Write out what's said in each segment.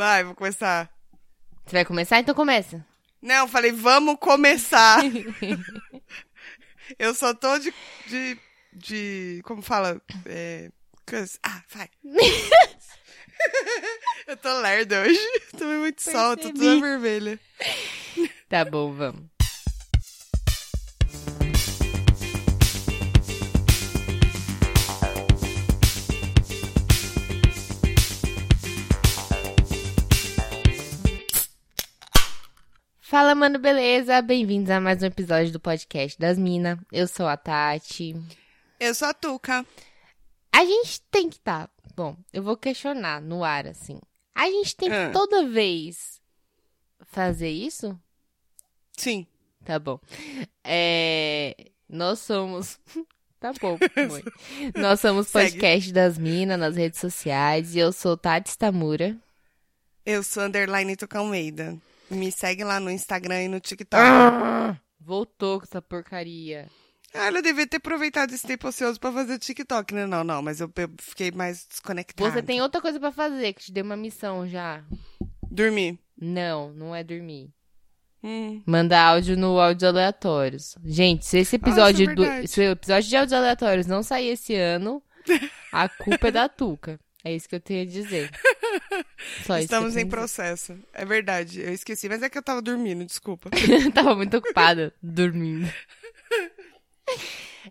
Vai, vou começar. Você vai começar? Então começa. Não, falei, vamos começar. eu só tô de. de. de como fala? É. Ah, vai. eu tô lerda hoje. Tomei muito sol, tô Percebi. toda vermelha. Tá bom, vamos. Fala, mano, beleza? Bem-vindos a mais um episódio do podcast das Minas. Eu sou a Tati. Eu sou a Tuca. A gente tem que tá. Bom, eu vou questionar no ar, assim. A gente tem que Ah. toda vez fazer isso? Sim. Tá bom. É, Nós somos. Tá bom, mãe. Nós somos Segue. podcast das Minas nas redes sociais e eu sou Tati Stamura. Eu sou underline Tuca Almeida. Me segue lá no Instagram e no TikTok. Voltou com essa porcaria. Ah, ela devia ter aproveitado esse tempo ocioso pra fazer TikTok, né? Não, não, mas eu pe- fiquei mais desconectada. Você tem outra coisa pra fazer, que te dei uma missão já. Dormir. Não, não é dormir. Hum. Manda áudio no áudio aleatórios. Gente, se esse episódio Nossa, é do, se o episódio de áudios aleatórios não sair esse ano, a culpa é da Tuca. É isso que eu tenho a dizer. Só Estamos em processo. É verdade, eu esqueci, mas é que eu tava dormindo, desculpa. Tava muito ocupada dormindo.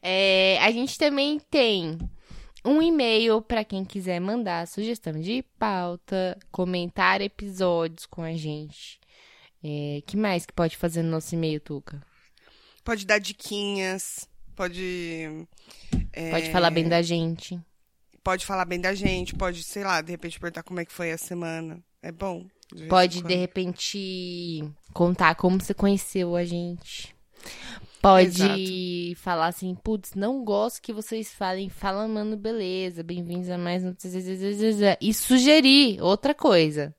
É, a gente também tem um e-mail pra quem quiser mandar sugestão de pauta, comentar episódios com a gente. É, que mais que pode fazer no nosso e-mail, Tuca? Pode dar diquinhas, pode. é, Pode falar bem da gente. Pode falar bem da gente, pode, sei lá, de repente perguntar como é que foi a semana. É bom. de Pode, de repente, contar como você conheceu a gente. Pode falar assim, putz, não gosto que vocês falem, fala, mano, beleza, bem-vindos a mais um... E sugerir outra coisa.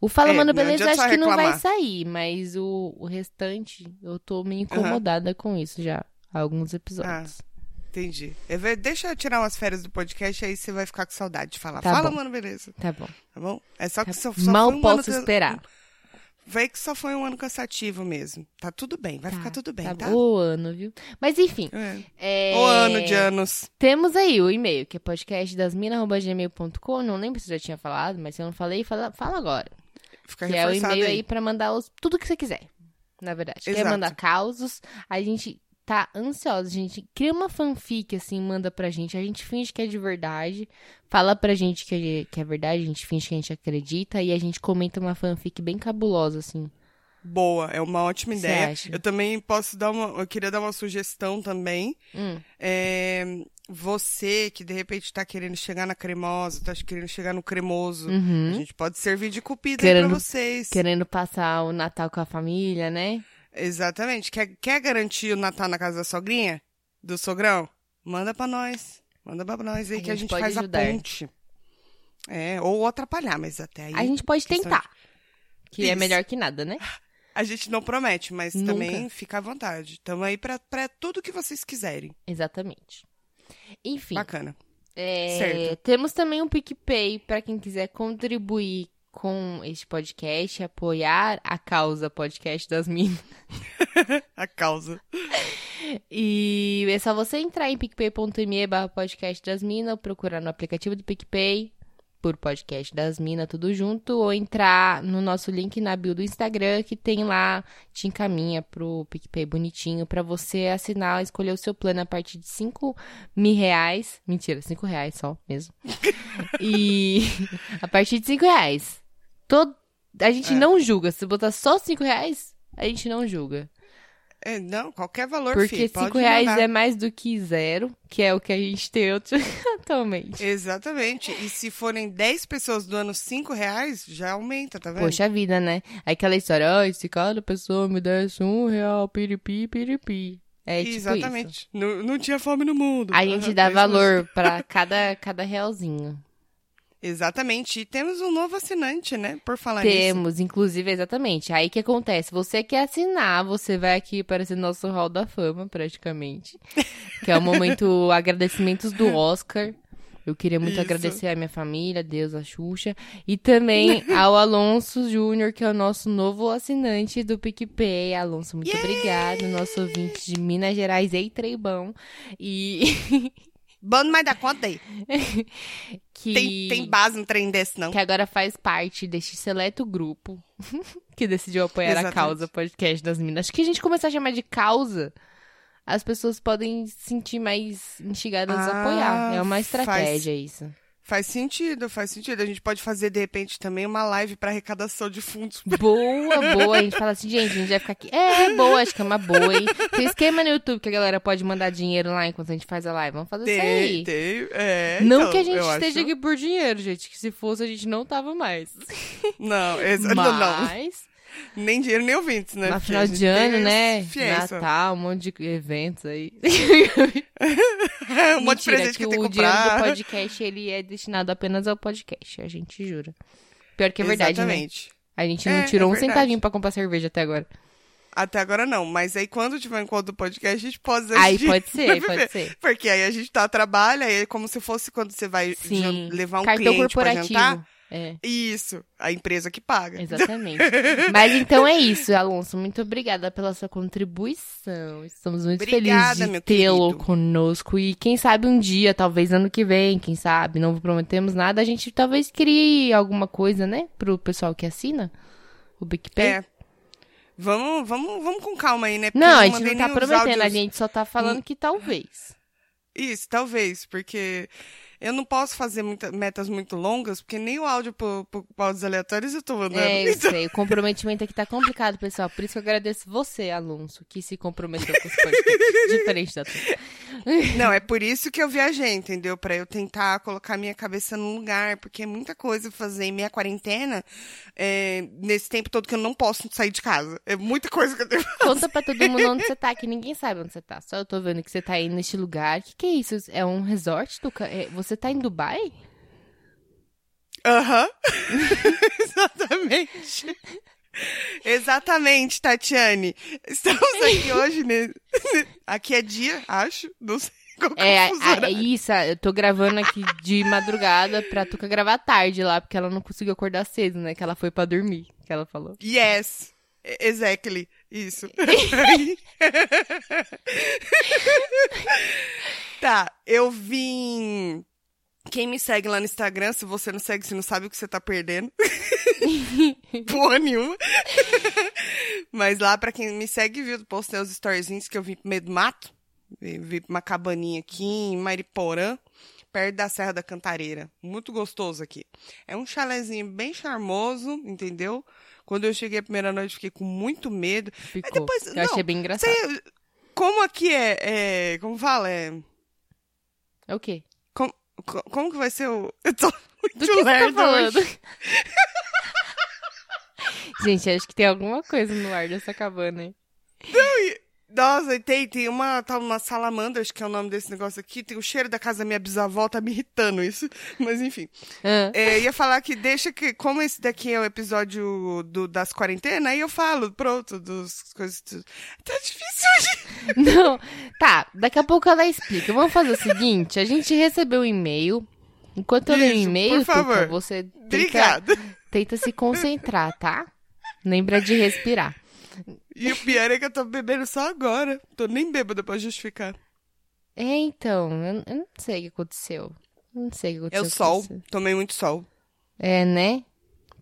O Fala, É, mano, beleza, acho que não vai sair, mas o, o restante, eu tô meio incomodada com isso já, há alguns episódios. Entendi. Ve- Deixa eu tirar umas férias do podcast, aí você vai ficar com saudade de falar. Tá Fala, bom. mano, beleza. Tá bom. Tá bom? É só que Tá- só, só Mal foi um posso ano esperar. Vai que só foi um ano cansativo mesmo. Tá tudo bem, vai Tá, ficar tudo bem, tá? bom. O ano, viu? Mas enfim. É. É... O ano de anos. Temos aí o e-mail, que é podcastdasmina.gmail.com. Não lembro se eu já tinha falado, mas se eu não falei, fala, fala agora. Fica que é o e-mail aí. aí pra mandar os, tudo que você quiser. Na verdade. Quer Exato. mandar causos, a gente tá ansiosa. Gente cria uma fanfic, assim, manda pra gente. A gente finge que é de verdade. Fala pra gente que é, que é verdade, a gente finge que a gente acredita. E a gente comenta uma fanfic bem cabulosa, assim. Boa, é uma ótima Você ideia. acha? Eu também posso dar uma. Eu queria dar uma sugestão também. Hum. É, você que de repente tá querendo chegar na cremosa, tá querendo chegar no cremoso. Uhum. A gente pode servir de cupida aí Querendo- pra vocês. Querendo passar o Natal com a família, né? Exatamente. Quer, quer garantir o Natal na casa da sogrinha? Do sogrão? Manda pra nós. Manda pra nós aí A que a gente faz ajudar. a ponte. É, ou atrapalhar, mas até aí. A gente pode tentar. Que é Isso. melhor que nada, né? A gente não promete, mas Nunca. também fica à vontade. Tamo aí pra, pra tudo que vocês quiserem. Exatamente. Enfim, Bacana. é, certo. temos também um PicPay para quem quiser contribuir com este podcast, apoiar a causa podcast das minas. A causa. E é só você entrar em picpay.me barra podcast das minas, ou procurar no aplicativo do PicPay por podcast das minas, tudo junto, ou entrar no nosso link na bio do Instagram, que tem lá, te encaminha pro PicPay bonitinho, pra você assinar, escolher o seu plano a partir de 5 mil reais. Mentira, 5 reais só mesmo. e a partir de 5 reais. Todo... A gente É. não julga. Se botar só 5 reais, a gente não julga. É, não, qualquer valor, Porque filho, pode 5 reais mandar. é mais do que zero, que é o que a gente tem atualmente. Exatamente. E se forem 10 pessoas doando 5 reais, já aumenta, tá vendo? Poxa vida, né? Aquela história, ai, se cada pessoa me desse um real, piripi, piripi. É tipo. Exatamente. Não, não tinha fome no mundo. A gente dá valor pra cada, cada realzinho. Exatamente. E temos um novo assinante, né? Por falar nisso. Temos, inclusive, exatamente. Aí que acontece? Você quer assinar, você vai aqui aparecer no nosso hall da fama, praticamente. que é o momento agradecimentos do Oscar. Eu queria muito Isso. agradecer a minha família, Deus, a Xuxa, e também ao Alonso Júnior, que é o nosso novo assinante do PicPay. Alonso, muito obrigado, nosso ouvinte de Minas Gerais e Treibão. E Bando mais da conta aí. que, Tem, tem base no trem desse, não. que agora faz parte deste seleto grupo que decidiu apoiar a Exatamente. causa podcast das Minas. Acho que a gente começar a chamar de causa. As pessoas podem se sentir mais instigadas a Ah, apoiar. É uma faz- estratégia isso. Faz sentido, faz sentido. A gente pode fazer, de repente, também uma live pra arrecadação de fundos. Boa, boa. A gente fala assim, gente, a gente vai ficar aqui. É, boa, acho que é uma boa, hein? Tem esquema no YouTube que a galera pode mandar dinheiro lá enquanto a gente faz a live. Vamos fazer isso Tem, aí. tem, é, Não então, que a gente esteja acho- aqui por dinheiro, gente. Que se fosse, a gente não tava mais. Não, exa- Mas, não, não. Nem dinheiro, nem ouvintes, né? no Porque final de ano, né? Fiança. Natal, um monte de eventos aí. um monte de presente que, que tem que o dinheiro do comprar. podcast, ele é destinado apenas ao podcast, a gente jura. Pior que é verdade, né? Exatamente. A gente não É, tirou é um verdade. centavinho pra comprar cerveja até agora. Até agora não, mas aí quando tiver um encontro do podcast, a gente pode Aí assistir. pode ser, pode ser. Porque aí a gente tá, trabalha, aí é como se fosse quando você vai Sim. levar um Cartão cliente pra jantar. É. Isso, a empresa que paga. Exatamente. Mas então é isso, Alonso. Muito obrigada pela sua contribuição. Estamos muito Obrigada, felizes de tê-lo conosco. E quem sabe um dia, talvez ano que vem, quem sabe, não prometemos nada, a gente talvez crie alguma coisa, né? Pro pessoal que assina o PicPay. É. Vamos, vamos, vamos com calma aí, né? Porque não, a gente não tá prometendo, a áudios. gente só tá falando que talvez. Isso, talvez, porque eu não posso fazer muita- metas muito longas, porque nem o áudio pro áudios aleatórios eu tô mandando. É, eu Então, sei. O comprometimento aqui tá complicado, pessoal. Por isso que eu agradeço você, Alonso, que se comprometeu com esse podcast. Diferente da tua. Não, é por isso que eu viajei, entendeu? Pra eu tentar colocar minha cabeça num lugar, porque é muita coisa fazer em minha quarentena, é, nesse tempo todo que eu não posso sair de casa. É muita coisa que eu tenho. Conta pra todo mundo onde você tá, que ninguém sabe onde você tá. Só eu tô vendo que você tá aí neste lugar. O que, que é isso? É um resort? Tuca? É, você tá em Dubai? Aham. Exatamente. Exatamente, Tatiane. Estamos aqui hoje, né? Aqui é dia, acho. Não sei é, É, a- é isso, eu tô gravando aqui de madrugada pra Tuca gravar tarde lá, porque ela não conseguiu acordar cedo, né? Que ela foi pra dormir, que ela falou. Yes. Exactly. Isso. tá, eu vim. Quem me segue lá no Instagram, se você não segue, você não sabe o que você tá perdendo. Porra nenhuma. Mas lá, pra quem me segue, viu, postei os storyzinhos que eu vim pro meio do mato. Vim pra uma cabaninha aqui em Mariporã, perto da Serra da Cantareira. Muito gostoso aqui. É um chalezinho bem charmoso, entendeu? Quando eu cheguei a primeira noite, fiquei com muito medo. Ficou. depois- eu não, achei bem engraçado. Sei, como aqui é, é- Como fala? É. É o quê? Como, co- como que vai ser o. Eu tô Do muito que você tá falando? hoje. Gente, acho que tem alguma coisa no ar dessa cabana aí. Nossa, tem, tem uma, tá uma salamandra, acho que é o nome desse negócio aqui. Tem o cheiro da casa da minha bisavó, tá me irritando isso. Mas enfim. Ah, É, ia falar que deixa que, como esse daqui é o episódio do, das quarentenas, aí eu falo, pronto, dos coisas. Tá difícil hoje. Não, tá, daqui a pouco ela explica. Vamos fazer o seguinte, a gente recebeu um e-mail. Enquanto eu leio o e-mail, por favor. Tuca, você tenta, Obrigada. tenta se concentrar, tá? Lembra de respirar. E o pior é que eu tô bebendo só agora. Tô nem bêbada pra justificar. É, então, eu, eu não sei o que aconteceu. Eu não sei o que É aconteceu. o com sol. você. Tomei muito sol. É, né?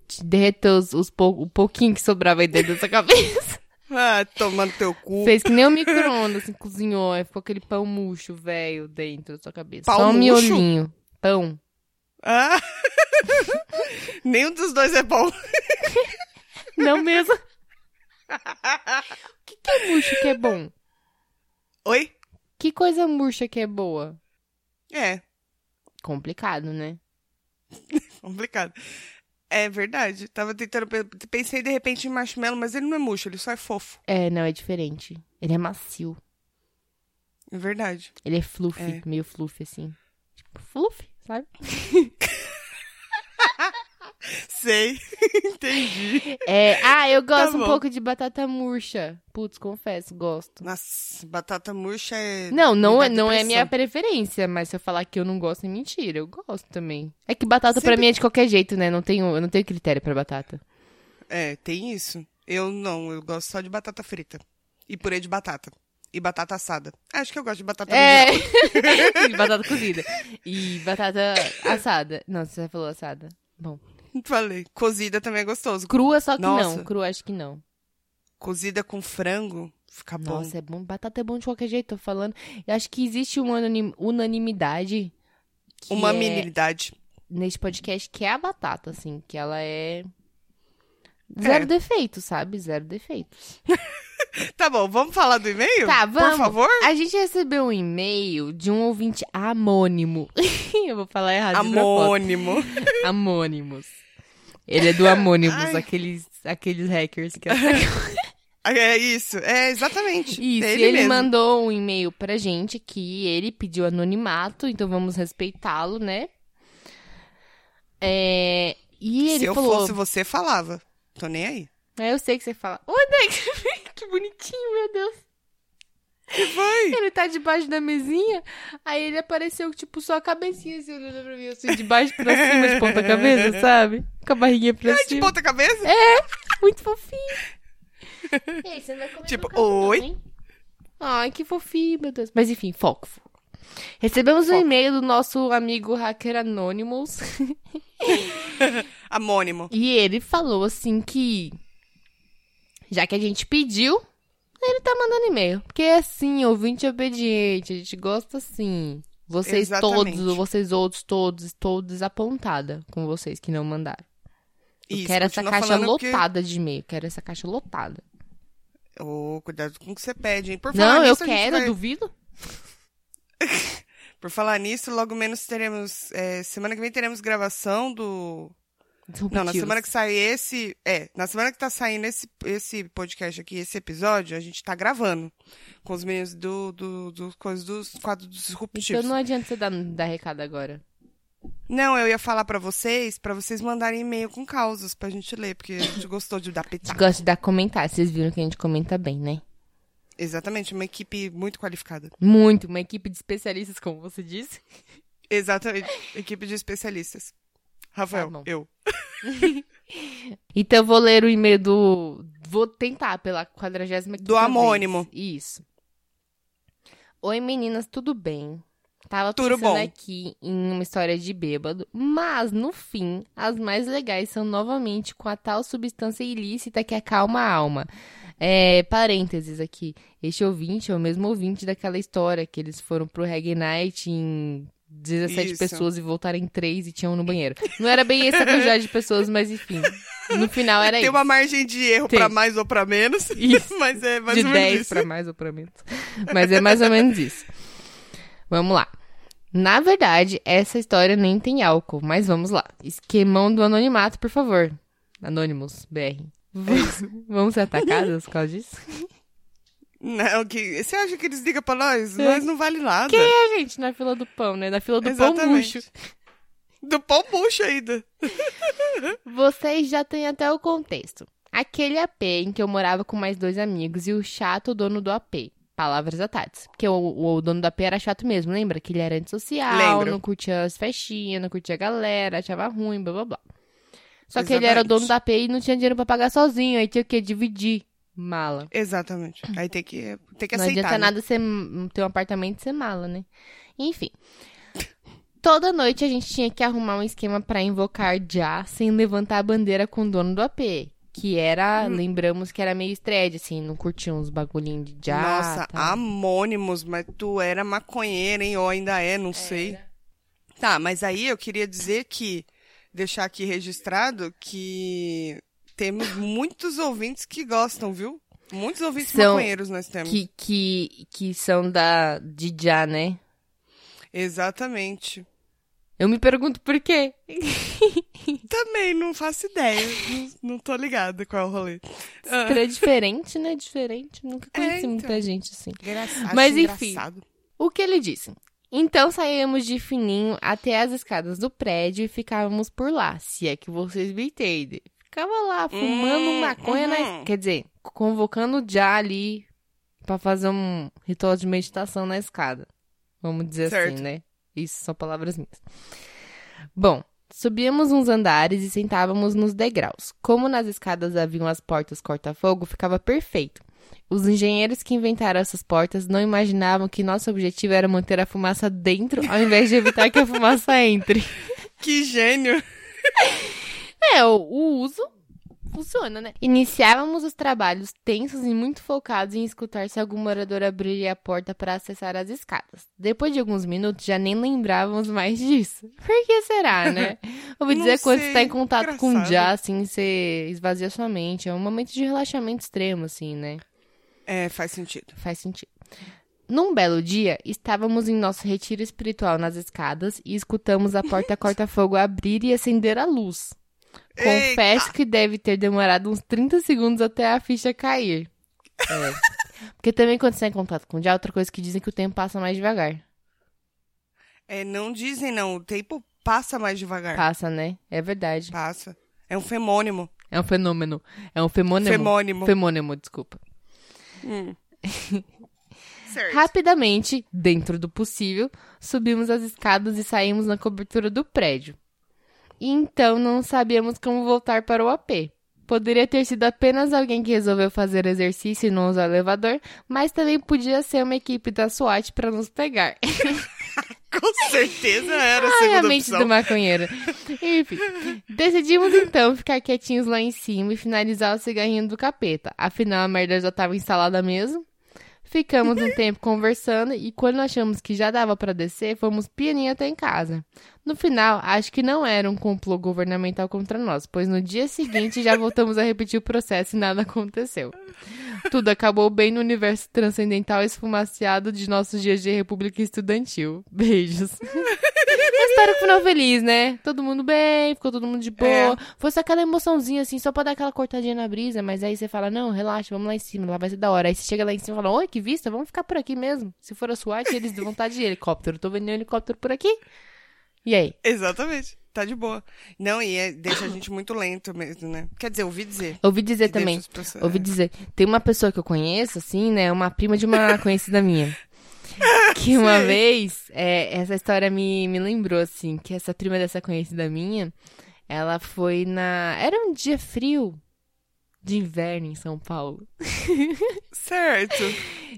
Te derreteu os, os pou- o pouquinho que sobrava aí dentro dessa cabeça. Ah, tomando teu cu. Fez que nem o micro-ondas, assim, cozinhou. Aí ficou aquele pão murcho, velho, dentro da sua cabeça. Pão Só um murcho? miolinho. Pão. Ah. Nenhum dos dois é bom. Não mesmo. O que, que é murcho que é bom? Oi? Que coisa murcha que é boa? É, Complicado, né? complicado. É verdade. Tava tentando. pe- Pensei de repente em marshmallow, mas ele não é murcho, ele só é fofo. É, não, é diferente. Ele é macio. É verdade. Ele é fluffy, É. meio fluffy, assim. Tipo, fluffy, sabe? Sei, entendi. É, ah, eu gosto um bom. pouco de batata murcha. Putz, confesso, gosto. Nossa, batata murcha é. Não, não, é, não é minha preferência, mas se eu falar que eu não gosto, é mentira. Eu gosto também. É que batata pra Sempre- mim é de qualquer jeito, né? Não tenho, eu não tenho critério pra batata. É, tem isso. Eu não, eu gosto só de batata frita. E purê de batata. E batata assada. Acho que eu gosto de batata É, e batata cozida. E batata assada. Não, você falou assada. Bom. Falei. Cozida também é gostoso. Crua, só que Nossa. não. Crua, acho que não. Cozida com frango, fica bom. Nossa, é bom. Batata é bom de qualquer jeito, tô falando. Eu acho que existe uma unanim- unanimidade. Uma é minilidade. Neste podcast, que é a batata, assim. Que ela é. Zero É. defeitos, sabe? Zero defeitos. Tá bom, vamos falar do e-mail? Tá, vamos. Por favor? A gente recebeu um e-mail de um ouvinte amônimo. Eu vou falar errado. Amônimo. Amônimos. Ele é do Amônimos, Ai. aqueles, aqueles hackers que É isso, é exatamente. Isso, é e ele, ele mandou um e-mail pra gente que ele pediu anonimato, então vamos respeitá-lo, né? É, e ele Se eu falou. fosse você, falava. Tô nem aí. É, eu sei que você fala. Oi, Dex! que bonitinho, meu Deus. Que foi? Ele tá debaixo da mesinha, aí ele apareceu, tipo, só a cabecinha assim, olhando pra mim, assim, de baixo pra cima, de ponta cabeça, sabe? Com a barriguinha pra de cima. ponta cabeça? Muito fofinho. Ei, você não vai comer Tipo, oi? hein? Ai, que fofinho, meu Deus. Mas enfim, foco. foco. Recebemos um Foco. e-mail do nosso amigo hacker Anonymous. Amônimo. e ele falou assim que. Já que a gente pediu, ele tá mandando e-mail. Porque é assim, ouvinte obediente, a gente gosta assim. Vocês Exatamente. todos, vocês outros, todos, estou desapontada com vocês que não mandaram. Eu Isso, quero essa caixa lotada de e-mail. Quero essa caixa lotada. Ô, cuidado com o que você pede, hein? Por falar Não, eu nisso, gente quero, vai- duvido. Por falar nisso, logo menos teremos. é, semana que vem teremos gravação do. Não, na semana que sai esse. É, na semana que tá saindo esse, esse podcast aqui, esse episódio, a gente tá gravando. Com os meninos do, do, do coisa dos quadros disruptivos. Então não adianta você dar, dar recado agora. Não, eu ia falar pra vocês, pra vocês mandarem e-mail com causas pra gente ler, porque a gente gostou de dar pitaco. gosta de dar comentário. Vocês viram que a gente comenta bem, né? Exatamente, uma equipe muito qualificada. Muito. Uma equipe de especialistas, como você disse. Exatamente, equipe de especialistas. Rafael, Tá eu. Então eu vou ler o e-mail do. Vou tentar pela 45 Do Amônimo. Vez. Isso. Oi meninas, tudo bem? Tava Tudo pensando bom. aqui em uma história de bêbado, mas no fim, as mais legais são novamente com a tal substância ilícita que acalma a alma. É, parênteses aqui. Este ouvinte é o mesmo ouvinte daquela história que eles foram pro Reggae Night em 17 Isso. pessoas e voltaram em 3 e tinham um no banheiro. Não era bem essa quantidade de pessoas, mas enfim. No final era Tem isso. uma margem de erro Tem. pra mais ou pra menos, Isso. mas é mais de ou menos 10 isso. pra mais ou pra menos. Mas é mais ou menos isso. Vamos lá. Na verdade, essa história nem tem álcool, mas vamos lá. Esquemão do anonimato, por favor. Anônimos, BR. V- Vamos ser atacados por causa disso? Não, que, você acha que eles ligam pra nós? É. Nós não vale nada. Quem é a gente na fila do pão, né? Na fila do pão Exatamente. murcho. Do pão murcho ainda. Vocês já têm até o contexto. Aquele AP em que eu morava com mais dois amigos e o chato dono do AP. Palavras da. Porque o, o dono do AP era chato mesmo, lembra? Que ele era antissocial, Lembro. não curtia as festinhas, não curtia a galera, achava ruim, blá blá blá. Só que ele era o Exatamente. dono da AP e não tinha dinheiro pra pagar sozinho, aí tinha o quê? Dividir. Mala. Exatamente. Aí tem que, tem que não aceitar. adianta né? nada ser, ter um apartamento e ser mala, né? Enfim. Toda noite a gente tinha que arrumar um esquema pra invocar já sem levantar a bandeira com o dono do AP. Que era, Hum. lembramos que era meio thread, assim, não curtia uns bagulhinhos de já. Nossa, tá. amônimos, mas tu era maconheira, hein? Ou ainda é, não sei. Tá, mas aí eu queria dizer que, deixar aqui registrado que temos muitos ouvintes que gostam, viu? Muitos ouvintes São- maconheiros nós temos. Que, que, que são da, de já, né? Exatamente. Eu me pergunto por quê. Também não faço ideia. não, não tô ligada qual é o rolê. Ah, É diferente, né? Diferente. Nunca É, conheci então. muita gente assim. engraçado, Mas enfim. engraçado. O que ele disse? Então saímos de fininho até as escadas do prédio e ficávamos por lá, se é que vocês me entendem. Ficava lá fumando Hum, maconha, na... uhum. quer dizer, convocando já ali pra fazer um ritual de meditação na escada. Vamos dizer Certo. assim, né? Isso são palavras minhas. Bom, subíamos uns andares e sentávamos nos degraus. Como nas escadas haviam as portas corta-fogo, ficava perfeito. Os engenheiros que inventaram essas portas não imaginavam que nosso objetivo era manter a fumaça dentro ao invés de evitar que a fumaça entre. Que gênio. É, o, uso funciona, né? Iniciávamos os trabalhos tensos e muito focados em escutar se algum morador abriria a porta para acessar as escadas. Depois de alguns minutos, já nem lembrávamos mais disso. Por que será, né? Não dizer quando você sei, tá em contato com o engraçado. já, assim, você esvazia sua mente. É um momento de relaxamento extremo, assim, né? É, faz sentido. Faz sentido. Num belo dia, estávamos em nosso retiro espiritual nas escadas e escutamos a porta corta-fogo abrir e acender a luz. Confesso que deve ter demorado uns 30 segundos até a ficha cair. É. Porque também quando você está em contato com o dia, outra coisa que dizem que o tempo passa mais devagar. É, não dizem não, o tempo passa mais devagar. Passa, né? É verdade. Passa. É um femônimo. É um fenômeno. É um femônimo. Femônimo. Femônimo, desculpa. Hum. Rapidamente, dentro do possível, subimos as escadas e saímos na cobertura do prédio. E então não sabíamos como voltar para o AP. Poderia ter sido apenas alguém que resolveu fazer exercício e não usar o elevador, mas também podia ser uma equipe da SWAT para nos pegar. Com certeza era a Ai, a segunda mente opção. do maconheiro. Enfim, decidimos então ficar quietinhos lá em cima e finalizar o cigarrinho do capeta. Afinal, a merda já estava instalada mesmo. Ficamos um tempo conversando e quando achamos que já dava para descer, fomos pianinho até em casa. No final, acho que não era um complô governamental contra nós, pois no dia seguinte já voltamos a repetir o processo e nada aconteceu. Tudo acabou bem no universo transcendental esfumaciado de nossos dias de República Estudantil. Beijos. Uma história com final feliz, né? Todo mundo bem, ficou todo mundo de boa. É. Foi só aquela emoçãozinha, assim, só pra dar aquela cortadinha na brisa, mas aí você fala, não, relaxa, vamos lá em cima, lá vai ser da hora. Aí você chega lá em cima e fala, oi, que vista, vamos ficar por aqui mesmo. Se for a SWAT, eles dão vontade de helicóptero. Tô vendo um helicóptero por aqui. E aí? Exatamente. Tá de boa. Não, e é- deixa a gente muito lento mesmo, né? Quer dizer, ouvi dizer. Ouvi dizer também. as pessoas- Ouvi dizer. Tem uma pessoa que eu conheço, assim, né? Uma prima de uma conhecida minha. Que uma Sei. vez, é, essa história me, me lembrou, assim, que essa prima dessa conhecida minha, ela foi na. Era um dia frio de inverno em São Paulo. Certo.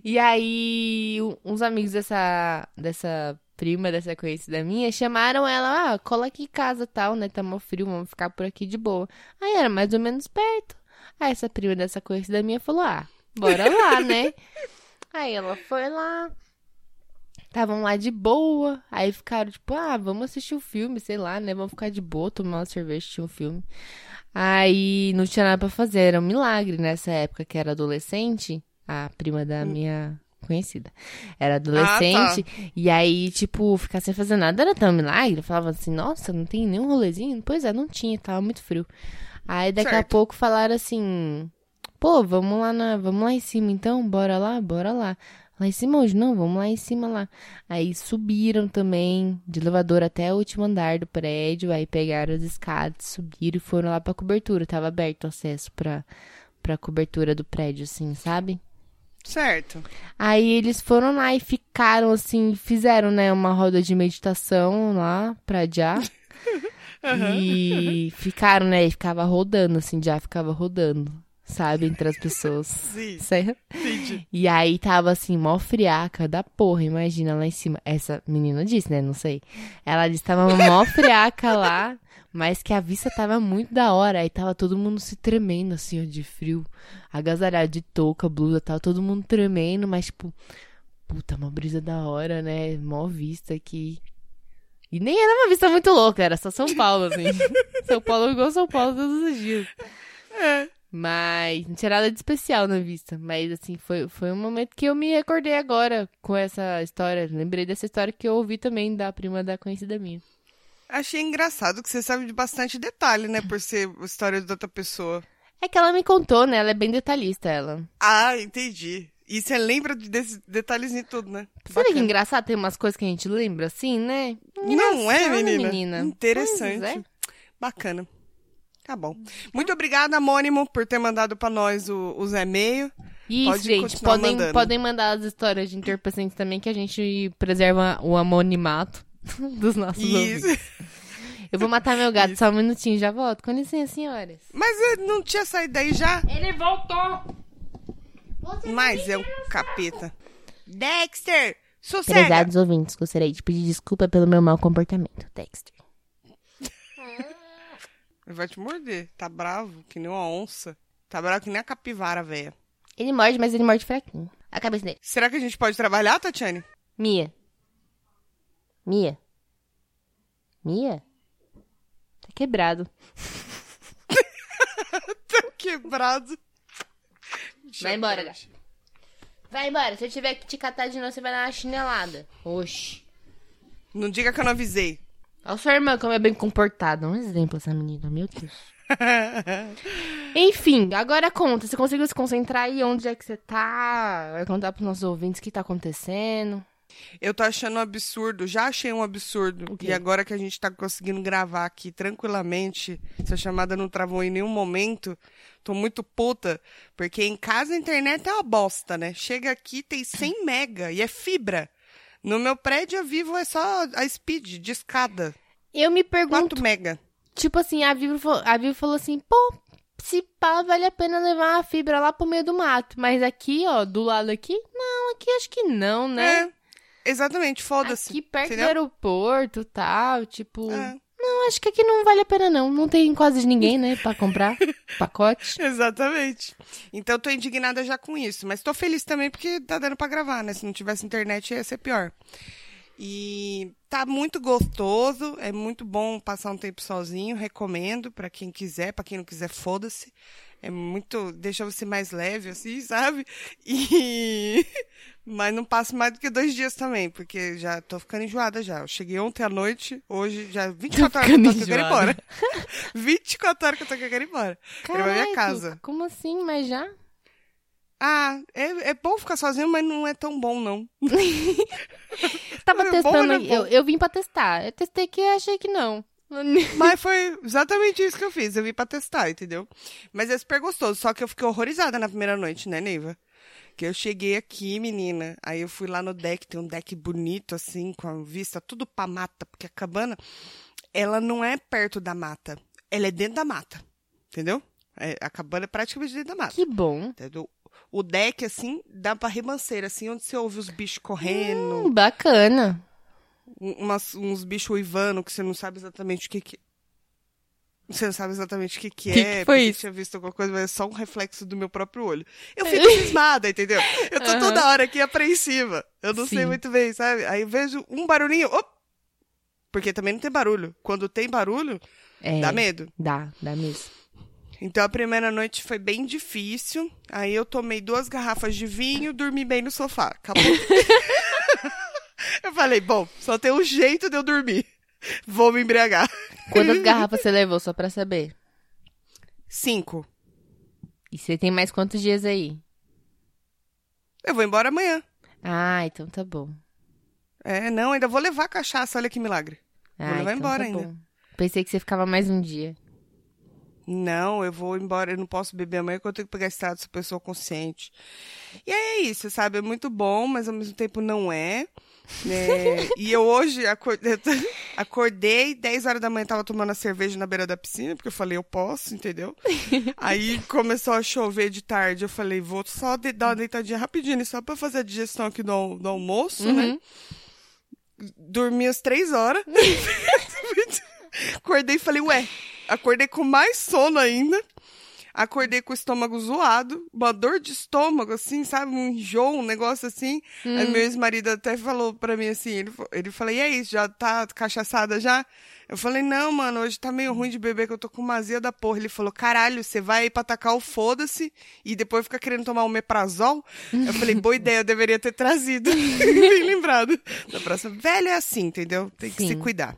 E aí, uns amigos dessa, dessa prima, dessa conhecida minha, chamaram ela, ah, cola aqui em casa tal, né? Tá mó frio, vamos ficar por aqui de boa. Aí era mais ou menos perto. Aí essa prima dessa conhecida minha falou, ah, bora lá, né? Aí ela foi lá. Estavam lá de boa. Aí ficaram, tipo, ah, vamos assistir o filme, sei lá, né? Vamos ficar de boa, tomar uma cerveja, assistir um filme. Aí não tinha nada pra fazer, era um milagre nessa época que era adolescente, a prima da minha conhecida. Era adolescente, e aí, tipo, ficar sem fazer nada era tão milagre. Eu falava assim, nossa, não tem nenhum rolezinho? Pois é, não tinha, tava muito frio. Aí daqui a Certo. pouco falaram assim, pô, vamos lá na, vamos lá em cima então, bora lá, bora lá. Lá em cima hoje? Não, vamos lá em cima lá. Aí subiram também de elevador até o último andar do prédio, aí pegaram as escadas, subiram e foram lá pra cobertura. Tava aberto o acesso pra, pra cobertura do prédio, assim, sabe? Certo. Aí eles foram lá e ficaram assim, fizeram, né, uma roda de meditação lá pra já. E ficaram, né, e ficava rodando, assim, já ficava rodando, sabe, entre as pessoas. Sim, Certo? entendi. E aí tava assim, mó friaca da porra, imagina lá em cima. Essa menina disse, né? Não sei. Ela disse que tava mó friaca lá, mas que a vista tava muito da hora. Aí tava todo mundo se tremendo, assim, ó, de frio. Agasalhado de touca, blusa, tava todo mundo tremendo, mas tipo, puta, uma brisa da hora, né? Mó vista aqui. E nem era uma vista muito louca, era só São Paulo, assim. São Paulo igual São Paulo todos os dias. É. Mas não tinha nada de especial na vista. Mas, assim, foi, foi um momento que eu me recordei agora com essa história. Lembrei dessa história que eu ouvi também da prima da conhecida minha. Achei engraçado que você sabe de bastante detalhe, né? Por ser história de outra pessoa. É que ela me contou, né? Ela é bem detalhista, ela. Ah, entendi. E você lembra de- desses detalhezinhos tudo, né? Sabe que Bacana. engraçado? Tem umas coisas que a gente lembra assim, né? Não é, Engraçado, menina? Interessante. É. Bacana. Tá bom. Muito obrigada, Mônimo, por ter mandado pra nós o- os e-mails. Isso, Pode gente. continuar Podem, mandando. podem mandar as histórias de entorpecentes também, que a gente preserva o anonimato dos nossos Isso. ouvintes. Eu vou matar meu gato, só um minutinho, já volto. Com licença, senhoras. Mas ele não tinha saído daí já? Ele voltou! Mas é o capeta. Dexter! Sossega! Prezados ouvintes, gostaria de pedir desculpa pelo meu mau comportamento, Dexter. Ele vai te morder. Tá bravo, que nem uma onça. Tá bravo que nem a capivara, velha. Ele morde, mas ele morde fraquinho. A cabeça dele. Será que a gente pode trabalhar, Tatiane? Mia. Mia. Mia? Tá quebrado. Tá quebrado. Vai embora, gato. Vai embora. Se eu tiver que te catar de novo, você vai dar uma chinelada. Oxi. Não diga que eu não avisei. Olha sua irmã como é bem comportada. Um exemplo essa menina, meu Deus. Enfim, agora conta. Você conseguiu se concentrar aí? Onde é que você tá? Vai contar pros nossos ouvintes o que tá acontecendo? Eu tô achando um absurdo, já achei um absurdo. E agora que a gente tá conseguindo gravar aqui tranquilamente, essa chamada não travou em nenhum momento, tô muito puta, porque em casa a internet é uma bosta, né? Chega aqui, tem 100 mega e é fibra. No meu prédio a Vivo é só a speed, de escada, Eu me pergunto, 4 mega. tipo assim, a Vivo, falou- a Vivo falou assim, pô, se pá, vale a pena levar uma fibra lá pro meio do mato. Mas aqui, ó, do lado aqui, não, aqui acho que não, né? É, exatamente, foda-se. Aqui perto entendeu? do aeroporto e tal, tipo... É. Não, acho que aqui não vale a pena não. Não tem quase ninguém, né, pra comprar pacote. Exatamente. Então tô indignada já com isso, mas tô feliz também porque tá dando pra gravar, né? Se não tivesse internet ia ser pior. E tá muito gostoso, é muito bom passar um tempo sozinho, recomendo pra quem quiser, pra quem não quiser, foda-se. É muito, deixa você mais leve assim, sabe? E mas não passo mais do que dois dias também, porque já tô ficando enjoada já. Eu cheguei ontem à noite, hoje já 24 horas que eu tô que eu quero ir embora. 24 horas que eu tô que eu quero ir embora. Quero ir pra minha Caraca, casa. Como assim? Mas já? Ah, é, é bom ficar sozinho, mas não é tão bom, não. Tava É testando. bom? eu, eu vim pra testar. Eu testei que achei que não. Mas foi exatamente isso que eu fiz. Eu vim pra testar, entendeu? Mas é super gostoso. Só que eu fiquei horrorizada na primeira noite, né, Neiva? Que eu cheguei aqui, menina. Aí eu fui lá no deck, tem um deck bonito, assim, com a vista tudo pra mata. Porque a cabana, ela não é perto da mata. Ela é dentro da mata. Entendeu? É, a cabana é praticamente dentro da mata. Que bom. Entendeu? O deck, assim, dá pra ribanceira, assim, onde você ouve os bichos correndo. Hum, bacana. Um- umas- uns bichos uivando que você não sabe exatamente o que que você não sabe exatamente o que que, Que é, que foi porque isso? tinha visto alguma coisa, mas é só um reflexo do meu próprio olho. Eu fico cismada, entendeu? Eu tô Aham. toda hora aqui apreensiva. Eu não sei Sim. muito bem, sabe? Aí eu vejo um barulhinho, op! Porque também não tem barulho. Quando tem barulho, É, dá medo. Dá, dá mesmo. Então a primeira noite foi bem difícil. Aí eu tomei duas garrafas de vinho, dormi bem no sofá. Acabou. eu falei, bom, só tem um jeito de eu dormir. Vou me embriagar. Quantas garrafas você levou, só pra saber? Cinco. E você tem mais quantos dias aí? Eu vou embora amanhã. Ah, então tá bom. É, não, ainda vou levar cachaça, olha que milagre. Ah, levar então embora tá ainda. bom. Pensei que você ficava mais um dia. Não, eu vou embora, eu não posso beber amanhã porque eu tenho que pegar estado de pessoa consciente. E aí é isso, sabe? É muito bom, mas ao mesmo tempo não é. É, e eu hoje acordei, acordei, 10 horas da manhã tava tomando a cerveja na beira da piscina, porque eu falei, eu posso, entendeu? Aí começou a chover de tarde, eu falei, vou só de- dar uma deitadinha rapidinho, só pra fazer a digestão aqui do, do almoço, né? Uhum. Dormi às três horas. Acordei e falei, ué, acordei com mais sono ainda. Acordei com o estômago zoado, uma dor de estômago, assim, sabe? Um enjoo, um negócio assim. Aí meu ex-marido até falou pra mim assim, ele, ele falou, e aí, já tá cachaçada já? Eu falei, não, mano, hoje tá meio ruim de beber, que eu tô com uma azia da porra. Ele falou, caralho, você vai pra atacar o foda-se e depois fica querendo tomar um meprazol? Eu falei, boa ideia, eu deveria ter trazido. Bem lembrado. Da próxima. Velho é assim, entendeu? Tem que se Sim. cuidar.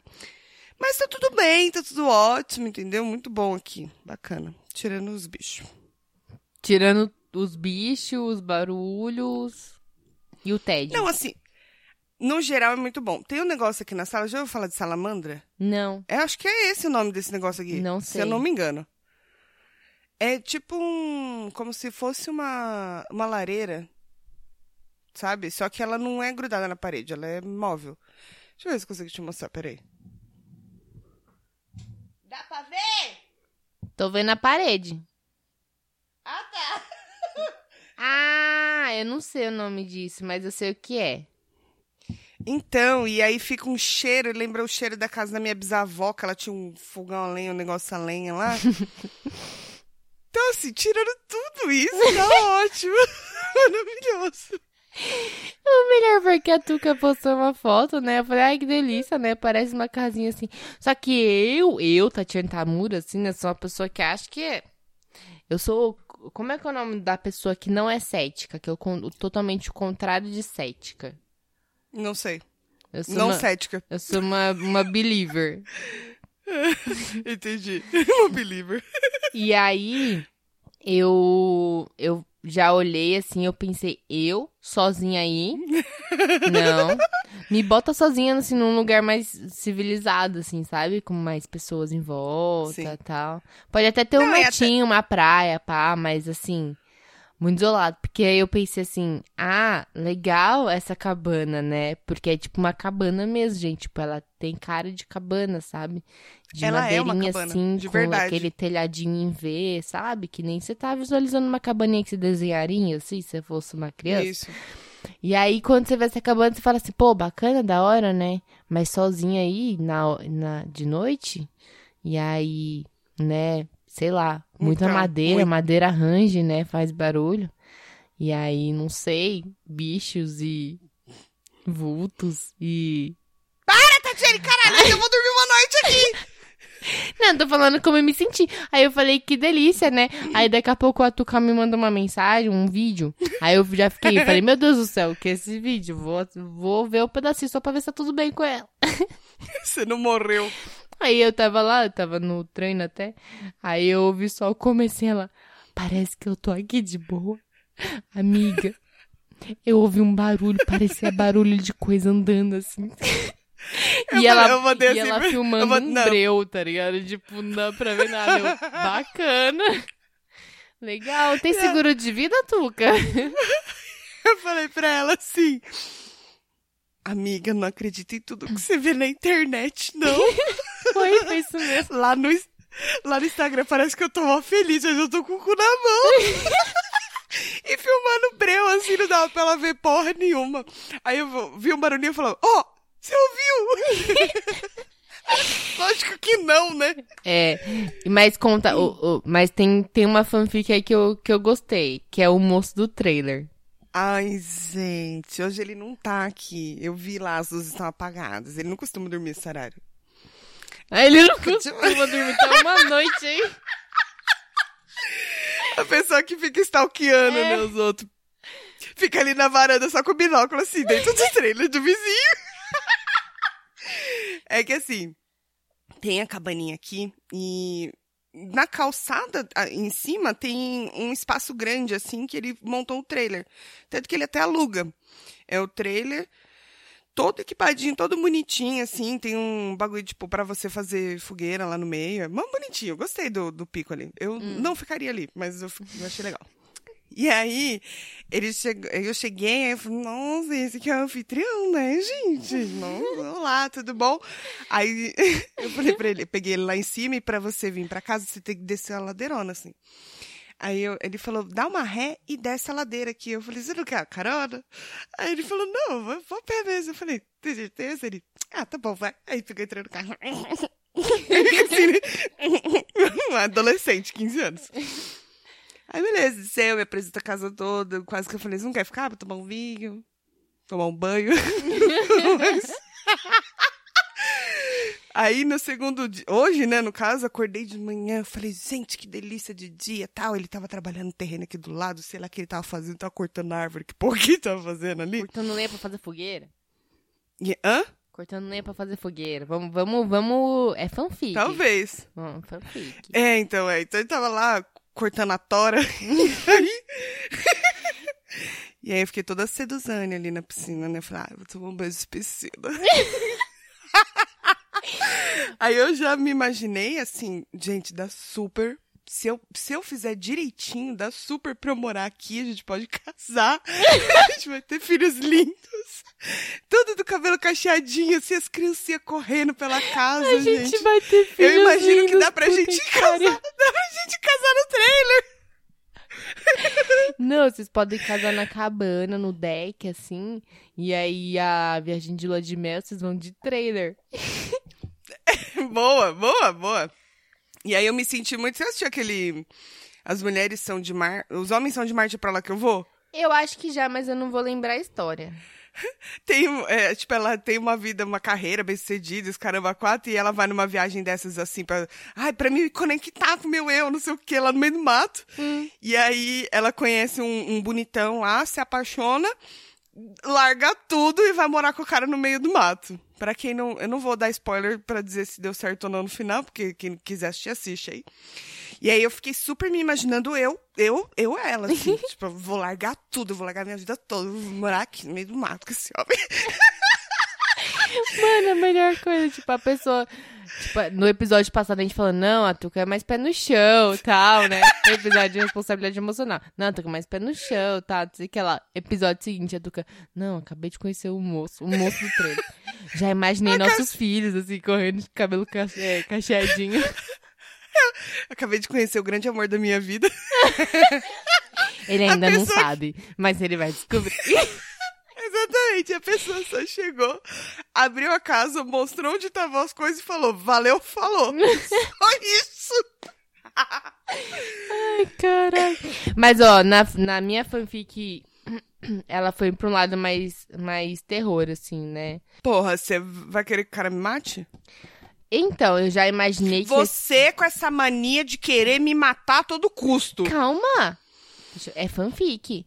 Mas tá tudo bem, tá tudo ótimo, entendeu? Muito bom aqui. Bacana. Tirando os bichos. Tirando os bichos, os barulhos e o tédio. Não, assim, no geral é muito bom. Tem um negócio aqui na sala, já ouviu falar de salamandra? Não. Eu acho que é esse o nome desse negócio aqui. Não Se sei. eu não me engano. É tipo um. Como se fosse uma, uma lareira. Sabe? Só que ela não é grudada na parede, ela é móvel. Deixa eu ver se eu consigo te mostrar, peraí. Dá pra ver? Tô vendo a parede. Ah, tá. Ah, eu não sei o nome disso, mas eu sei o que é. Então, e aí fica um cheiro, lembra o cheiro da casa da minha bisavó, que ela tinha um fogão a lenha, um negócio a lenha lá. então, assim, tirando tudo isso, tá ótimo. Maravilhoso. O melhor foi que a Tuca postou uma foto, né? Eu falei, ai, que delícia, né? Parece uma casinha assim. Só que eu, eu, Tatiana Tamura, assim, né? Sou uma pessoa que acha que é. Eu sou. Como é que é o nome da pessoa que não é cética? Que é con- totalmente o contrário de cética. Não sei. Eu Não uma, cética. Eu sou uma, uma believer. Entendi. Uma believer. E aí, eu, eu já olhei assim, eu pensei, eu sozinha aí? Não. Me bota sozinha, assim, num lugar mais civilizado, assim, sabe? Com mais pessoas em volta Sim. e tal. Pode até ter um Não, até- matinho, uma praia, pá, mas assim, muito isolado. Porque aí eu pensei assim, ah, legal essa cabana, né? Porque é tipo uma cabana mesmo, gente. Tipo, ela tem cara de cabana, sabe? De Ela é madeirinha cabana, assim, com verdade. aquele telhadinho em V, sabe? Que nem você tá visualizando uma cabaninha que você desenharia, assim, se você fosse uma criança. Isso. E aí, quando você vê essa cabana, você fala assim, pô, bacana, da hora, né? Mas sozinha aí, na, na, de noite, e aí, né, sei lá, muita Então, madeira, muito. madeira range, né, faz barulho. E aí, não sei, bichos e vultos e... Tatiane, caralho, eu vou dormir uma noite aqui. Não, tô falando como eu me senti. Aí eu falei, que delícia, né? Aí daqui a pouco a Tuca me manda uma mensagem, um vídeo. Aí eu já fiquei, falei, meu Deus do céu, que é esse vídeo? Vou, vou ver o pedacinho só pra ver se tá tudo bem com ela. Você não morreu. Aí eu tava lá, eu tava no treino até. Aí eu ouvi só o começo e ela, parece que eu tô aqui de boa. Amiga, eu ouvi um barulho, parecia barulho de coisa andando assim. Eu e ela, eu e assim ela pra- filmando eu um breu, tá ligado? Tipo, não dá pra ver nada. Eu, bacana. Legal. Tem seguro de vida, Tuca? Eu falei pra ela assim. Amiga, não acredita em tudo que você vê na internet, não. Foi, foi isso mesmo. Lá no, lá no Instagram parece que eu tô mó feliz, mas eu tô com o cu na mão. e filmando breu, assim, não dava pra ela ver porra nenhuma. Aí eu vi um barulhinho e falou, ó, você ouviu? Lógico que não, né? É, mas conta, o, o- mas tem, tem uma fanfic aí que eu, que eu gostei, que é o moço do trailer. Ai, gente, hoje ele não tá aqui. Eu vi lá, as luzes estão apagadas. Ele não costuma dormir esse horário. Aí ele não costuma dormir até uma noite, hein? A pessoa que fica stalkeando, É. né, os outros. Fica ali na varanda só com o binóculo, assim, dentro do trailer do vizinho. É que assim, tem a cabaninha aqui e na calçada em cima tem um espaço grande, assim, que ele montou um trailer. Tanto que ele até aluga. É o trailer todo equipadinho, todo bonitinho, assim. Tem um bagulho, tipo, pra você fazer fogueira lá no meio. É mó bonitinho. Eu gostei do, do pico ali. Eu não ficaria ali, mas eu, eu achei legal. E aí, ele chegou, eu cheguei, aí eu falei, nossa, esse aqui é o anfitrião, né, gente? Não, olá, tudo bom? Aí eu falei pra ele, eu peguei ele lá em cima e pra você vir pra casa, você tem que descer a ladeirona, assim. Aí eu- ele falou, dá uma ré e desce a ladeira aqui. Eu falei, você não quer a carona? Aí ele falou, não, vou, vou pé mesmo. Eu falei, tem certeza? Ele, ah, tá bom, vai. Aí ficou entrando no carro. assim, né? Um adolescente, 15 anos. Aí beleza, desceu, me apresenta a casa toda. Quase que eu falei, você não quer ficar pra tomar um vinho? Tomar um banho? Aí no segundo dia, hoje, né, no caso, acordei de manhã, falei, gente, que delícia de dia, tal. Ele tava trabalhando no terreno aqui do lado, sei lá o que ele tava fazendo, tava cortando árvore, que porra que ele tava fazendo ali? Cortando lenha pra fazer fogueira? E, hã? Cortando lenha pra fazer fogueira. Vamos, vamos, vamos. É fanfic. Talvez. Hum, fanfic. É, então, é. Então ele tava lá cortando a tora. Aí E aí eu fiquei toda seduzane ali na piscina, né? Falei, ah, vou tomar um banho de piscina. aí eu já me imaginei assim, gente, dá super. Se eu, se eu fizer direitinho, dá super pra eu morar aqui, a gente pode casar, a gente vai ter filhos lindos. Tudo do cabelo cacheadinho, assim, as criancinhas correndo pela casa, A gente. gente vai ter filhos Eu imagino que lindos, dá pra gente que casar. pariu. Dá pra gente casar no trailer. Não, vocês podem casar na cabana, no deck, assim. E aí a viagem de lua de mel, vocês vão de trailer. Boa, boa, boa. E aí eu me senti muito. Você assistiu aquele. As mulheres são de mar. Os homens são de Marte é pra lá que eu vou? Eu acho que já, mas eu não vou lembrar a história. Tem, é, tipo, ela tem uma vida, uma carreira bem sucedida, os caramba quatro, e ela vai numa viagem dessas assim, pra, ai, pra me conectar com o meu eu, não sei o que, lá no meio do mato. E aí ela conhece um, um bonitão lá, se apaixona, larga tudo e vai morar com o cara no meio do mato. Pra quem não. Eu não vou dar spoiler pra dizer se deu certo ou não no final, porque quem quiser assistir, assiste aí. E aí eu fiquei super me imaginando eu, eu, eu ela, assim. tipo, eu vou largar tudo, vou largar minha vida toda, vou morar aqui no meio do mato com esse homem. Mano, a melhor coisa, tipo, a pessoa. Tipo, no episódio passado a gente falando, não, a Tuca é mais pé no chão e tal, né? Episódio de responsabilidade emocional. Não, a Tuca é mais pé no chão, tá? Não sei o que lá. Episódio seguinte, a Tuca, não, acabei de conhecer o moço, o moço do treino. Já imaginei nossos filhos, assim, correndo de cabelo ca- é, cacheadinho. Acabei de conhecer o grande amor da minha vida. Ele ainda não sabe, mas ele vai descobrir. Exatamente, a pessoa só chegou, abriu a casa, mostrou onde estavam as coisas e falou, valeu, falou. Só isso. Ai, caralho. Mas, ó, na, na minha fanfic, ela foi pra um lado mais, mais terror, assim, né? Porra, você vai querer que o cara me mate? Então, eu já imaginei que. Você com essa mania de querer me matar a todo custo. Calma! É fanfic.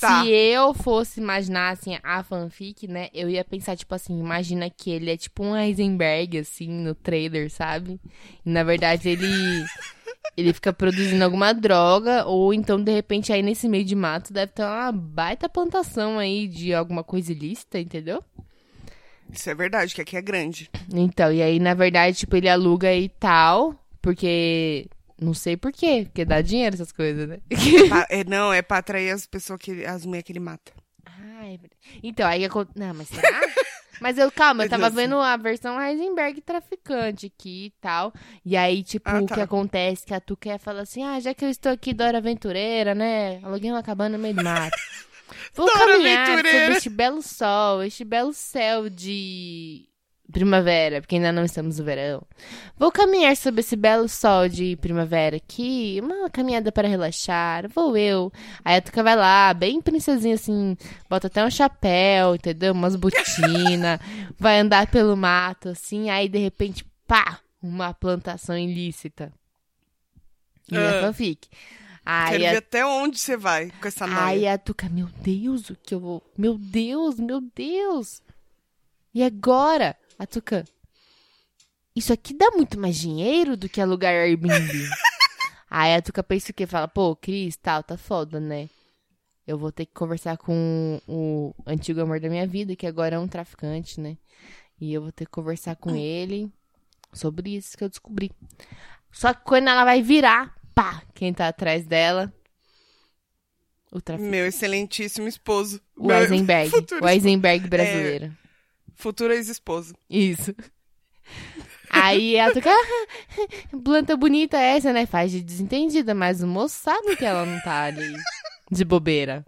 Tá. Se eu fosse imaginar, assim, a fanfic, né? Eu ia pensar, tipo assim, imagina que ele é tipo um Heisenberg, assim, no trailer, sabe? E, na verdade, ele... ele fica produzindo alguma droga, ou então, de repente, aí nesse meio de mato deve ter uma baita plantação aí de alguma coisa ilícita, entendeu? Isso é verdade, que aqui é grande. Então, e aí, na verdade, tipo, ele aluga e tal, porque... Não sei por quê, porque dá dinheiro essas coisas, né? Pa- é, não, é pra atrair as pessoas que as mulheres que ele mata. Ah, é verdade. Então, aí Não, mas será? mas eu, calma, eu tava assim- vendo a versão Heisenberg traficante aqui e tal. E aí, tipo, Ah, o tá. que acontece que a tu quer fala assim: ah, já que eu estou aqui Dora Aventureira, né? Aluguei uma cabana no meio do mato. Vou Dora caminhar sobre este belo sol, este belo céu de primavera, porque ainda não estamos no verão. Vou caminhar sob esse belo sol de primavera aqui, uma caminhada para relaxar. Vou eu. Aí a Tuca vai lá, bem princesinha assim, bota até um chapéu, entendeu? Umas botinas, vai andar pelo mato assim, aí de repente, pá, uma plantação ilícita. Minha Ah. fanfic. Aí Quero a ver até onde você vai com essa Aí noia. a Tuca, meu Deus, o que eu vou. Meu Deus, meu Deus. E agora? A Tuca, isso aqui dá muito mais dinheiro do que alugar Airbnb. Aí a Tuca pensa o quê? Fala, pô, Cris, tal, tá foda, né? Eu vou ter que conversar com o antigo amor da minha vida, que agora é um traficante, né? E eu vou ter que conversar com ele sobre isso que eu descobri. Só que quando ela vai virar, pá, quem tá atrás dela? O traficante. Meu excelentíssimo esposo. O Eisenberg. O Eisenberg brasileiro. Futuro ex-esposo. Isso. Aí ela fica, ah, planta bonita essa, né? Faz de desentendida, mas o moço sabe que ela não tá ali de bobeira.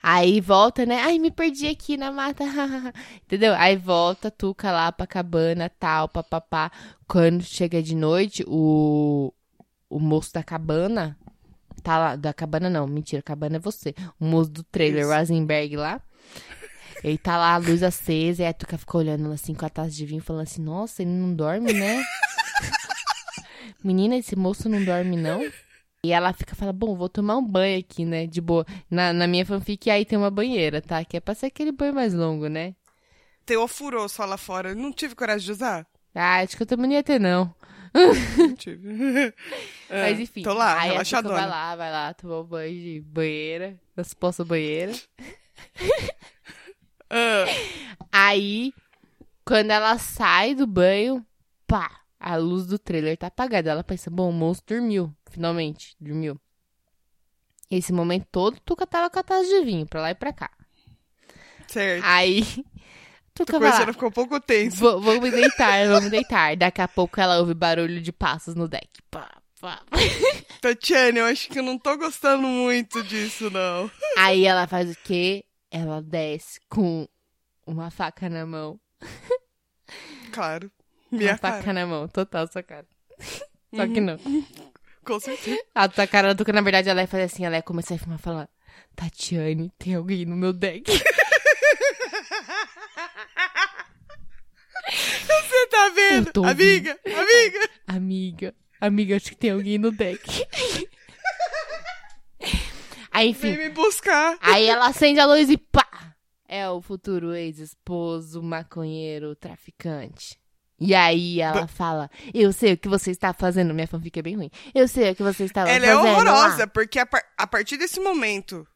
Aí volta, né? Ai, me perdi aqui na mata. Entendeu? Aí volta, tuca lá pra cabana, tal, papapá. Quando chega de noite, o, o moço da cabana tá lá. Da cabana não, mentira, cabana é você. O moço do trailer, Isso. o Eisenberg lá. Ele tá lá, a luz acesa, e a Tuca fica olhando ela assim com a taça de vinho, falando assim, nossa, ele não dorme, né? Menina, esse moço não dorme, não? E ela fica, fala, bom, vou tomar um banho aqui, né? De boa. Na, na minha fanfic, aí tem uma banheira, tá? Que é pra ser aquele banho mais longo, né? Teu furou só lá fora. Eu Não tive coragem de usar. Ah, acho que eu também não ia ter, não. Não tive. É, Mas enfim. Tô lá, aí relaxadona. vai lá, vai lá tomar um banho de banheira, na suposta banheira. Ah, Aí, quando ela sai do banho, pá, a luz do trailer tá apagada. Ela pensa, bom, o monstro dormiu, finalmente, dormiu. Esse momento todo, Tuca tava com a taça de vinho, pra lá e pra cá. certo. Aí, Tuca vai lá, a ficar um pouco tenso. "Vou- vamos deitar, vamos deitar. Daqui a pouco ela ouve barulho de passos no deck. Pá, pá. Tatiane, eu acho que eu não tô gostando muito disso, não. Aí ela faz o quê? Ela desce com uma faca na mão. Claro. Minha uma faca cara. na mão, total sua cara. Só que não. Com certeza. A tua cara da Tuca, na verdade, ela ia fazer assim, ela ia começar a filmar e falar, Tatiane, tem alguém no meu deck. Você tá vendo? Amiga, amiga. amiga, amiga, acho que tem alguém no deck. Aí, Vem enfim, me buscar. aí ela acende a luz e pá! É o futuro ex-esposo, maconheiro, traficante. E aí ela fala, eu sei o que você está fazendo. Minha fanfic é bem ruim. Eu sei o que você estava Ela é fazendo horrorosa, lá. porque a, par- a partir desse momento,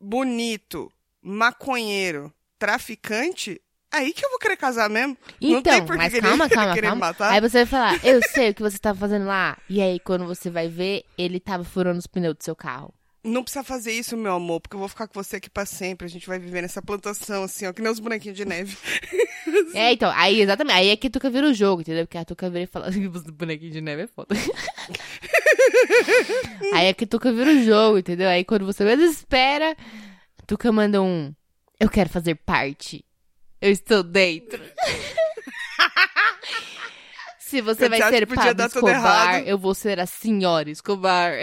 bonito, maconheiro, traficante, aí que eu vou querer casar mesmo. não tem Então, que mas ele calma, calma, calma. matar. Aí você vai falar, eu sei o que você estava fazendo lá. E aí, quando você vai ver, ele tava furando os pneus do seu carro. Não precisa fazer isso, meu amor, porque eu vou ficar com você aqui pra sempre. A gente vai viver nessa plantação, assim, ó, que nem os bonequinhos de neve. É, então, aí, exatamente. Aí é que a Tuca vira o jogo, entendeu? Porque a Tuca vira e fala, "Os bonequinho de neve é foda. aí é que a Tuca vira o jogo, entendeu? Aí quando você menos espera, a Tuca manda um, eu quero fazer parte. Eu estou dentro. Se você Quando vai ser Pablo Escobar, eu vou ser a senhora Escobar.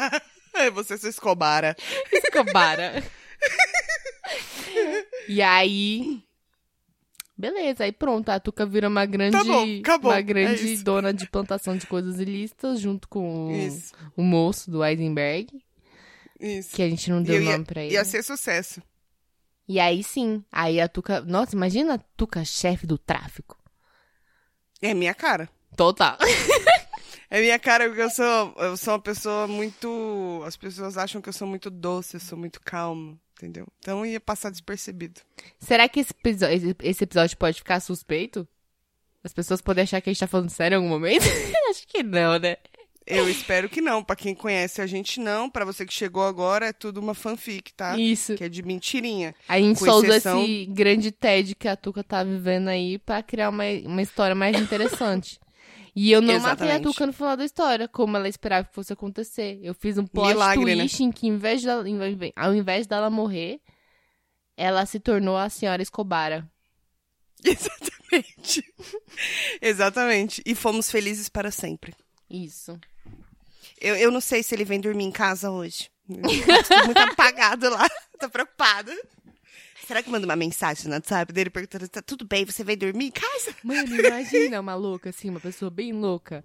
é, você se escobara. Escobara. e aí. Beleza, aí pronto, a Tuca vira uma grande, Tá bom, acabou, uma é grande isso. dona de plantação de coisas ilícitas, junto com o, Isso, o moço do Eisenberg, isso. que a gente não deu eu nome pra ele. Ia ser sucesso. E aí sim, aí a Tuca. Nossa, imagina a Tuca chefe do tráfico. É minha cara. Total. É minha cara porque eu sou, eu sou uma pessoa muito. As pessoas acham que eu sou muito doce, eu sou muito calma, entendeu? Então ia passar despercebido. Será que esse episódio, esse- episódio pode ficar suspeito? As pessoas podem achar que a gente tá falando sério em algum momento? Acho que não, né? Eu espero que não. Pra quem conhece a gente, não. Pra você que chegou agora, é tudo uma fanfic, tá? Isso. Que é de mentirinha. A gente Com só usa esse grande TED que a Tuca tá vivendo aí pra criar uma, uma história mais interessante. E eu não matei a Exatamente. Tuca no final da história, como ela esperava que fosse acontecer. Eu fiz um plot Milagre, né? twist em que, em vez dela, ao invés dela morrer, ela se tornou a senhora Escobara. Exatamente. Exatamente. E fomos felizes para sempre. Isso. Eu, eu não sei se ele vem dormir em casa hoje. Estou muito apagado lá. Tô preocupada. Será que manda uma mensagem no WhatsApp dele perguntando: tá tudo bem, você vem dormir em casa? Mano, imagina uma louca, assim, uma pessoa bem louca.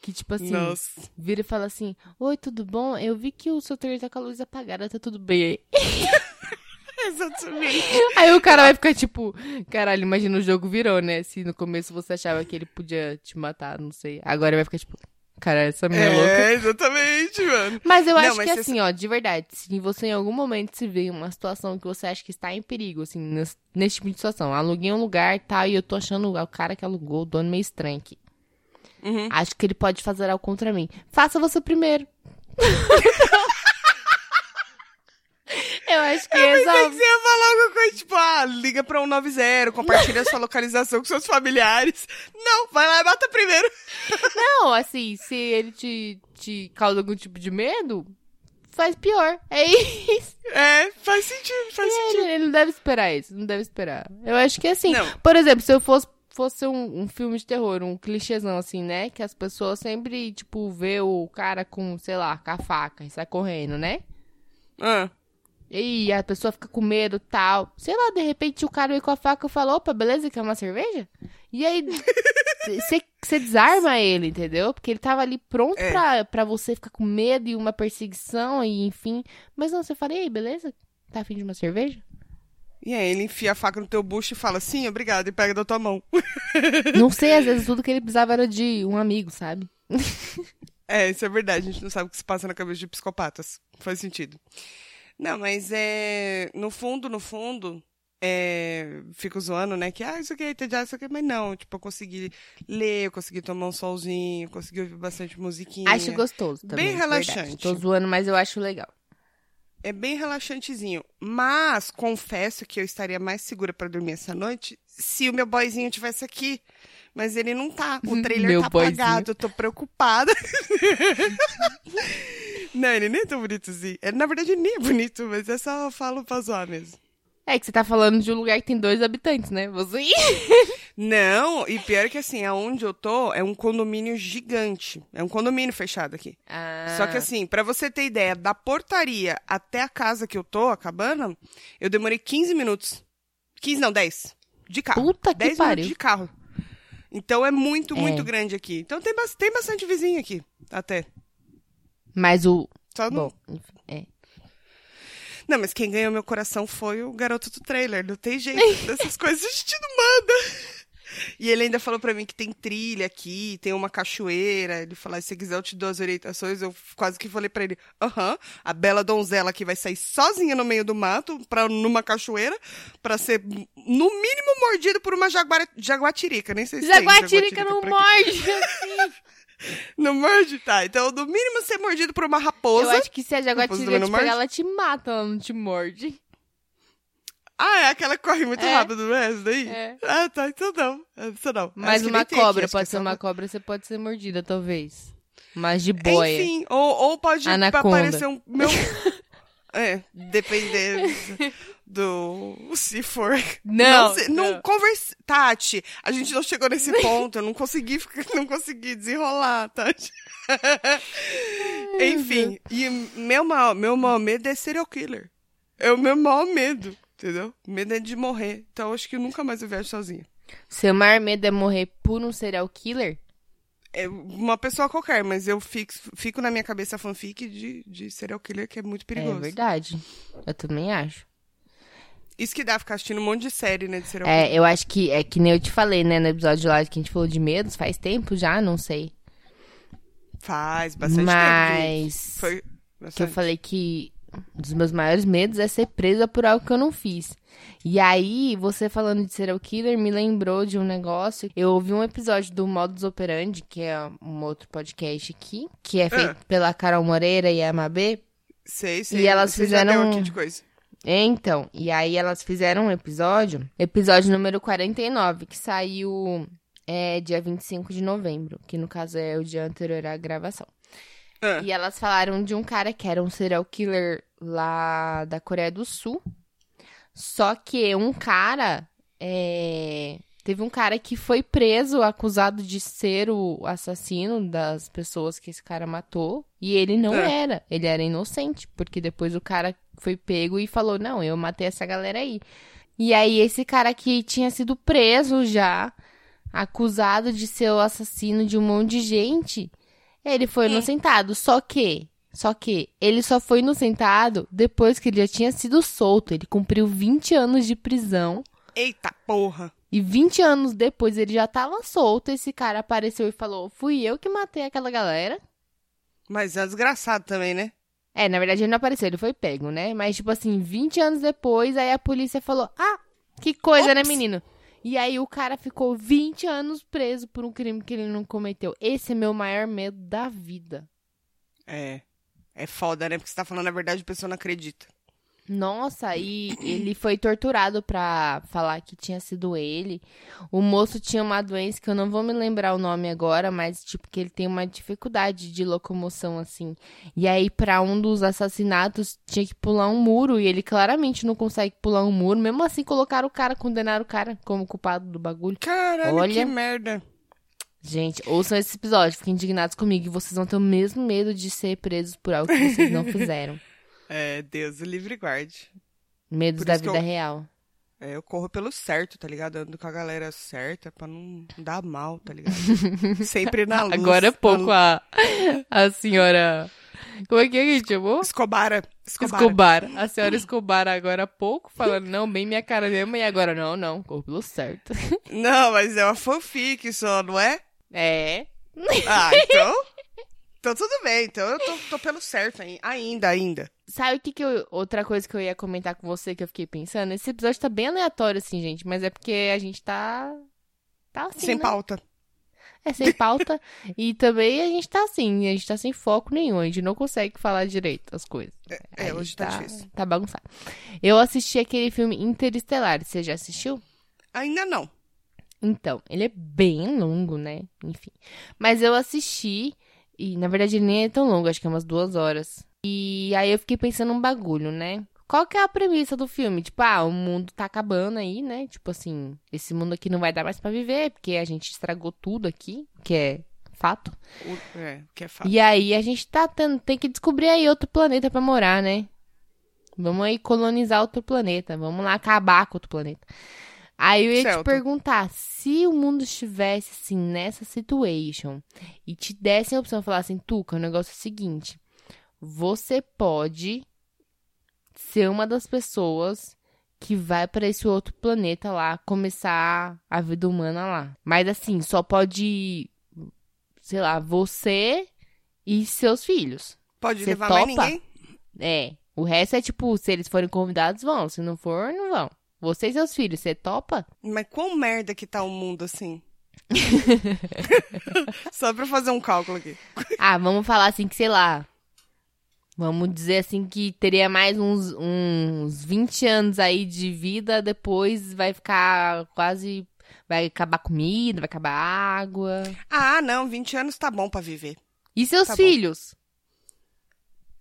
Que, tipo assim, Nossa. vira e fala assim: Oi, tudo bom? Eu vi que o seu trailer tá com a luz apagada, tá tudo bem aí. Exatamente. Aí o cara vai ficar tipo, caralho, imagina o jogo virou, né? Se no começo você achava que ele podia te matar, não sei. Agora vai ficar tipo, cara, essa minha é louca. É, exatamente, mano. Mas eu Não, acho mas que assim, ó, de verdade, se você em algum momento se vê em uma situação que você acha que está em perigo, assim, nes- nesse tipo de situação, aluguei um lugar e tal, e eu tô achando o cara que alugou, o dono meio estranho aqui. Uhum. Acho que ele pode fazer algo contra mim. Faça você primeiro. eu acho que Pensei que você ia falar alguma coisa tipo, ah, liga pra 190, compartilha sua localização com seus familiares. Não, vai lá e mata primeiro. Não, assim, se ele te, te causa algum tipo de medo, faz pior. É isso. É, faz sentido, faz Ele, sentido. ele não deve esperar isso, não deve esperar. Eu acho que assim, Não. por exemplo, se eu fosse, fosse um, um filme de terror, um clichêzão assim, né? Que as pessoas sempre, tipo, vê o cara com, sei lá, com a faca e sai correndo, né? Ah, E a pessoa fica com medo tal. Sei lá, de repente o cara veio com a faca e falou, opa, beleza, quer uma cerveja? E aí você desarma ele, entendeu? Porque ele tava ali pronto É. pra, pra você ficar com medo e uma perseguição e enfim. Mas não, você fala, e aí, beleza? Tá afim de uma cerveja? E aí ele enfia a faca no teu bucho e fala, sim, obrigado, e pega da tua mão. Não sei, às vezes tudo que ele precisava era de um amigo, sabe? É, isso é verdade, a gente não sabe o que se passa na cabeça de psicopatas. Faz sentido. Não, mas é. No fundo, no fundo, é, fico zoando, né? Que, ah, isso aqui é entediado, isso aqui, mas não. Tipo, eu consegui ler, eu consegui tomar um solzinho, consegui ouvir bastante musiquinha. Acho gostoso também. Bem de verdade. relaxante. Tô zoando, mas eu acho legal. É bem relaxantezinho. Mas confesso que eu estaria mais segura pra dormir essa noite se o meu boyzinho tivesse aqui. Mas ele não tá. O trailer Meu tá boyzinho. apagado, eu tô preocupada. não, ele nem é tão bonito assim. Ele, na verdade, ele nem é bonito, mas é só falo pra zoar mesmo. É que você tá falando de um lugar que tem dois habitantes, né? Você. Não, e pior que assim, aonde eu tô é um condomínio gigante. É um condomínio fechado aqui. Ah. Só que assim, pra você ter ideia, da portaria até a casa que eu tô, a cabana, eu demorei 15 minutos. 15 não, 10. De carro. Puta que 10 pariu. minutos de carro. Então é muito, É. muito grande aqui. Então tem, tem bastante vizinho aqui, até. Mas o. Só não... Bom, enfim, é. Não, mas quem ganhou meu coração foi o garoto do trailer. Não tem jeito. Dessas coisas a gente não manda. E ele ainda falou pra mim que tem trilha aqui, tem uma cachoeira. Ele falou, "Ah, se você quiser eu te dou as orientações. Eu quase que falei pra ele, aham, a bela donzela aqui vai sair sozinha no meio do mato, pra, numa cachoeira, pra ser, no mínimo, mordido por uma jaguara, jaguatirica. Nem sei se tem Jaguatirica não morde. assim. Não morde? Tá, então no mínimo ser mordido por uma raposa. Eu acho que se a jaguatirica te pegar, ela te mata, ela não te morde. Ah, é aquela que corre muito É. rápido, não é essa daí? É. Ah, tá, então não. Essa não. Mas uma aqui, cobra, que pode é ser uma cobra, você pode ser mordida, talvez. Mas de boia. Enfim, ou, ou pode Anaconda. aparecer um meu. é, dependendo do. Se for. Não, sei, não. converse... Tati, a gente não chegou nesse ponto, eu não consegui, não consegui desenrolar, Tati. Enfim, e meu maior, meu maior medo é serial killer. É o meu maior medo, entendeu? Medo é de morrer. Então eu acho que eu nunca mais eu viajo sozinha. Seu maior medo é morrer por um serial killer? É uma pessoa qualquer, mas eu fico, fico na minha cabeça a fanfic de, de serial killer que é muito perigoso. É verdade. Eu também acho. Isso que dá ficar assistindo um monte de série, né, de serial killer. É, eu acho que é que nem eu te falei, né, no episódio lá que a gente falou de medos, faz tempo já, não sei. Faz bastante Mas tempo. Foi que eu bastante. falei que um dos meus maiores medos é ser presa por algo que eu não fiz. E aí, você falando de serial killer me lembrou de um negócio. Eu ouvi um episódio do Modus Operandi, que é um outro podcast aqui, que é feito Ah. pela Carol Moreira e a Mabê. Sei, sei. E elas Você já deu fizeram- aqui de coisa. Então, e aí elas fizeram um episódio, episódio número 49, que saiu é, dia 25 de novembro, que no caso é o dia anterior à gravação. Ah. E elas falaram de um cara que era um serial killer lá da Coreia do Sul. Só que um cara. é, Teve um cara que foi preso, acusado de ser o assassino das pessoas que esse cara matou. E ele não É. era. Ele era inocente. Porque depois o cara foi pego e falou: Não, eu matei essa galera aí. E aí esse cara aqui tinha sido preso já, acusado de ser o assassino de um monte de gente. Ele foi inocentado, só que, só que ele só foi inocentado depois que ele já tinha sido solto. Ele cumpriu 20 anos de prisão Eita porra. e 20 anos depois ele já tava solto. Esse cara apareceu e falou: "Fui eu que matei aquela galera". Mas é desgraçado também, né? É, na verdade ele não apareceu, ele foi pego, né? Mas tipo assim, 20 anos depois aí a polícia falou: "Ah, que coisa, né, Ops. menino?" E aí o cara ficou 20 anos preso por um crime que ele não cometeu. Esse é meu maior medo da vida. É. É foda, né? Porque você tá falando a verdade e a pessoa não acredita. Nossa, e ele foi torturado pra falar que tinha sido ele. O moço tinha uma doença que eu não vou me lembrar o nome agora, mas tipo que ele tem uma dificuldade de locomoção assim. E aí pra um dos assassinatos tinha que pular um muro e ele claramente não consegue pular um muro. Mesmo assim colocaram o cara, condenaram o cara como culpado do bagulho. Caralho, Olha. que merda. Gente, ouçam esse episódio, fiquem indignados comigo e vocês vão ter o mesmo medo de ser presos por algo que vocês não fizeram. É, Deus o livre guarde. Medos Por da vida eu- real. É, eu corro pelo certo, tá ligado? Ando com a galera certa pra não dar mal, tá ligado? Sempre na luz. Agora é pouco a, a senhora. Como é que é que a gente chamou? Escobara. Escobar. Escobar. A senhora Escobar agora há pouco, falando, não, bem minha cara mesmo, e agora não, não, corpo pelo certo. Não, mas é uma fanfic só, não é? É. Ah, então. então tudo bem. Então eu tô, tô pelo certo ai- ainda, ainda. Sabe o que, que eu, outra coisa que eu ia comentar com você que eu fiquei pensando? Esse episódio tá bem aleatório, assim, gente, mas é porque a gente tá. Tá assim. Sem né? pauta. É sem pauta. e também a gente tá assim, a gente tá sem foco nenhum, a gente não consegue falar direito as coisas. É, gente hoje tá, difícil. Tá bagunçado. Eu assisti aquele filme Interestelar, você já assistiu? Ainda não. Então, ele é bem longo, né? Enfim. Mas eu assisti, e na verdade ele nem é tão longo, acho que é umas duas horas. E aí eu fiquei pensando um bagulho, né? Qual que é a premissa do filme? Tipo, ah, o mundo tá acabando aí, né? Tipo assim, esse mundo aqui não vai dar mais pra viver, porque a gente estragou tudo aqui, que é fato. O- é, que é fato. E aí a gente tá tendo, tem que descobrir aí outro planeta pra morar, né? Vamos aí colonizar outro planeta, vamos lá acabar com outro planeta. Aí eu ia te Certo. perguntar, se o mundo estivesse assim nessa situation e te dessem a opção de falar assim, Tuca, o negócio é o seguinte, você pode ser uma das pessoas que vai pra esse outro planeta lá começar a vida humana lá. Mas assim, só pode sei lá, você e seus filhos. Pode levar mais topa? ninguém? É. O resto é tipo, se eles forem convidados, vão. Se não for, não vão. Você e seus filhos, você topa? Mas quão merda que tá o mundo assim? Só pra fazer um cálculo aqui. Ah, vamos falar assim que, sei lá. Vamos dizer assim que teria mais uns, uns 20 anos aí de vida, depois vai ficar quase. Vai acabar comida, vai acabar água. Ah, não, 20 anos tá bom pra viver. E seus Tá bom. filhos?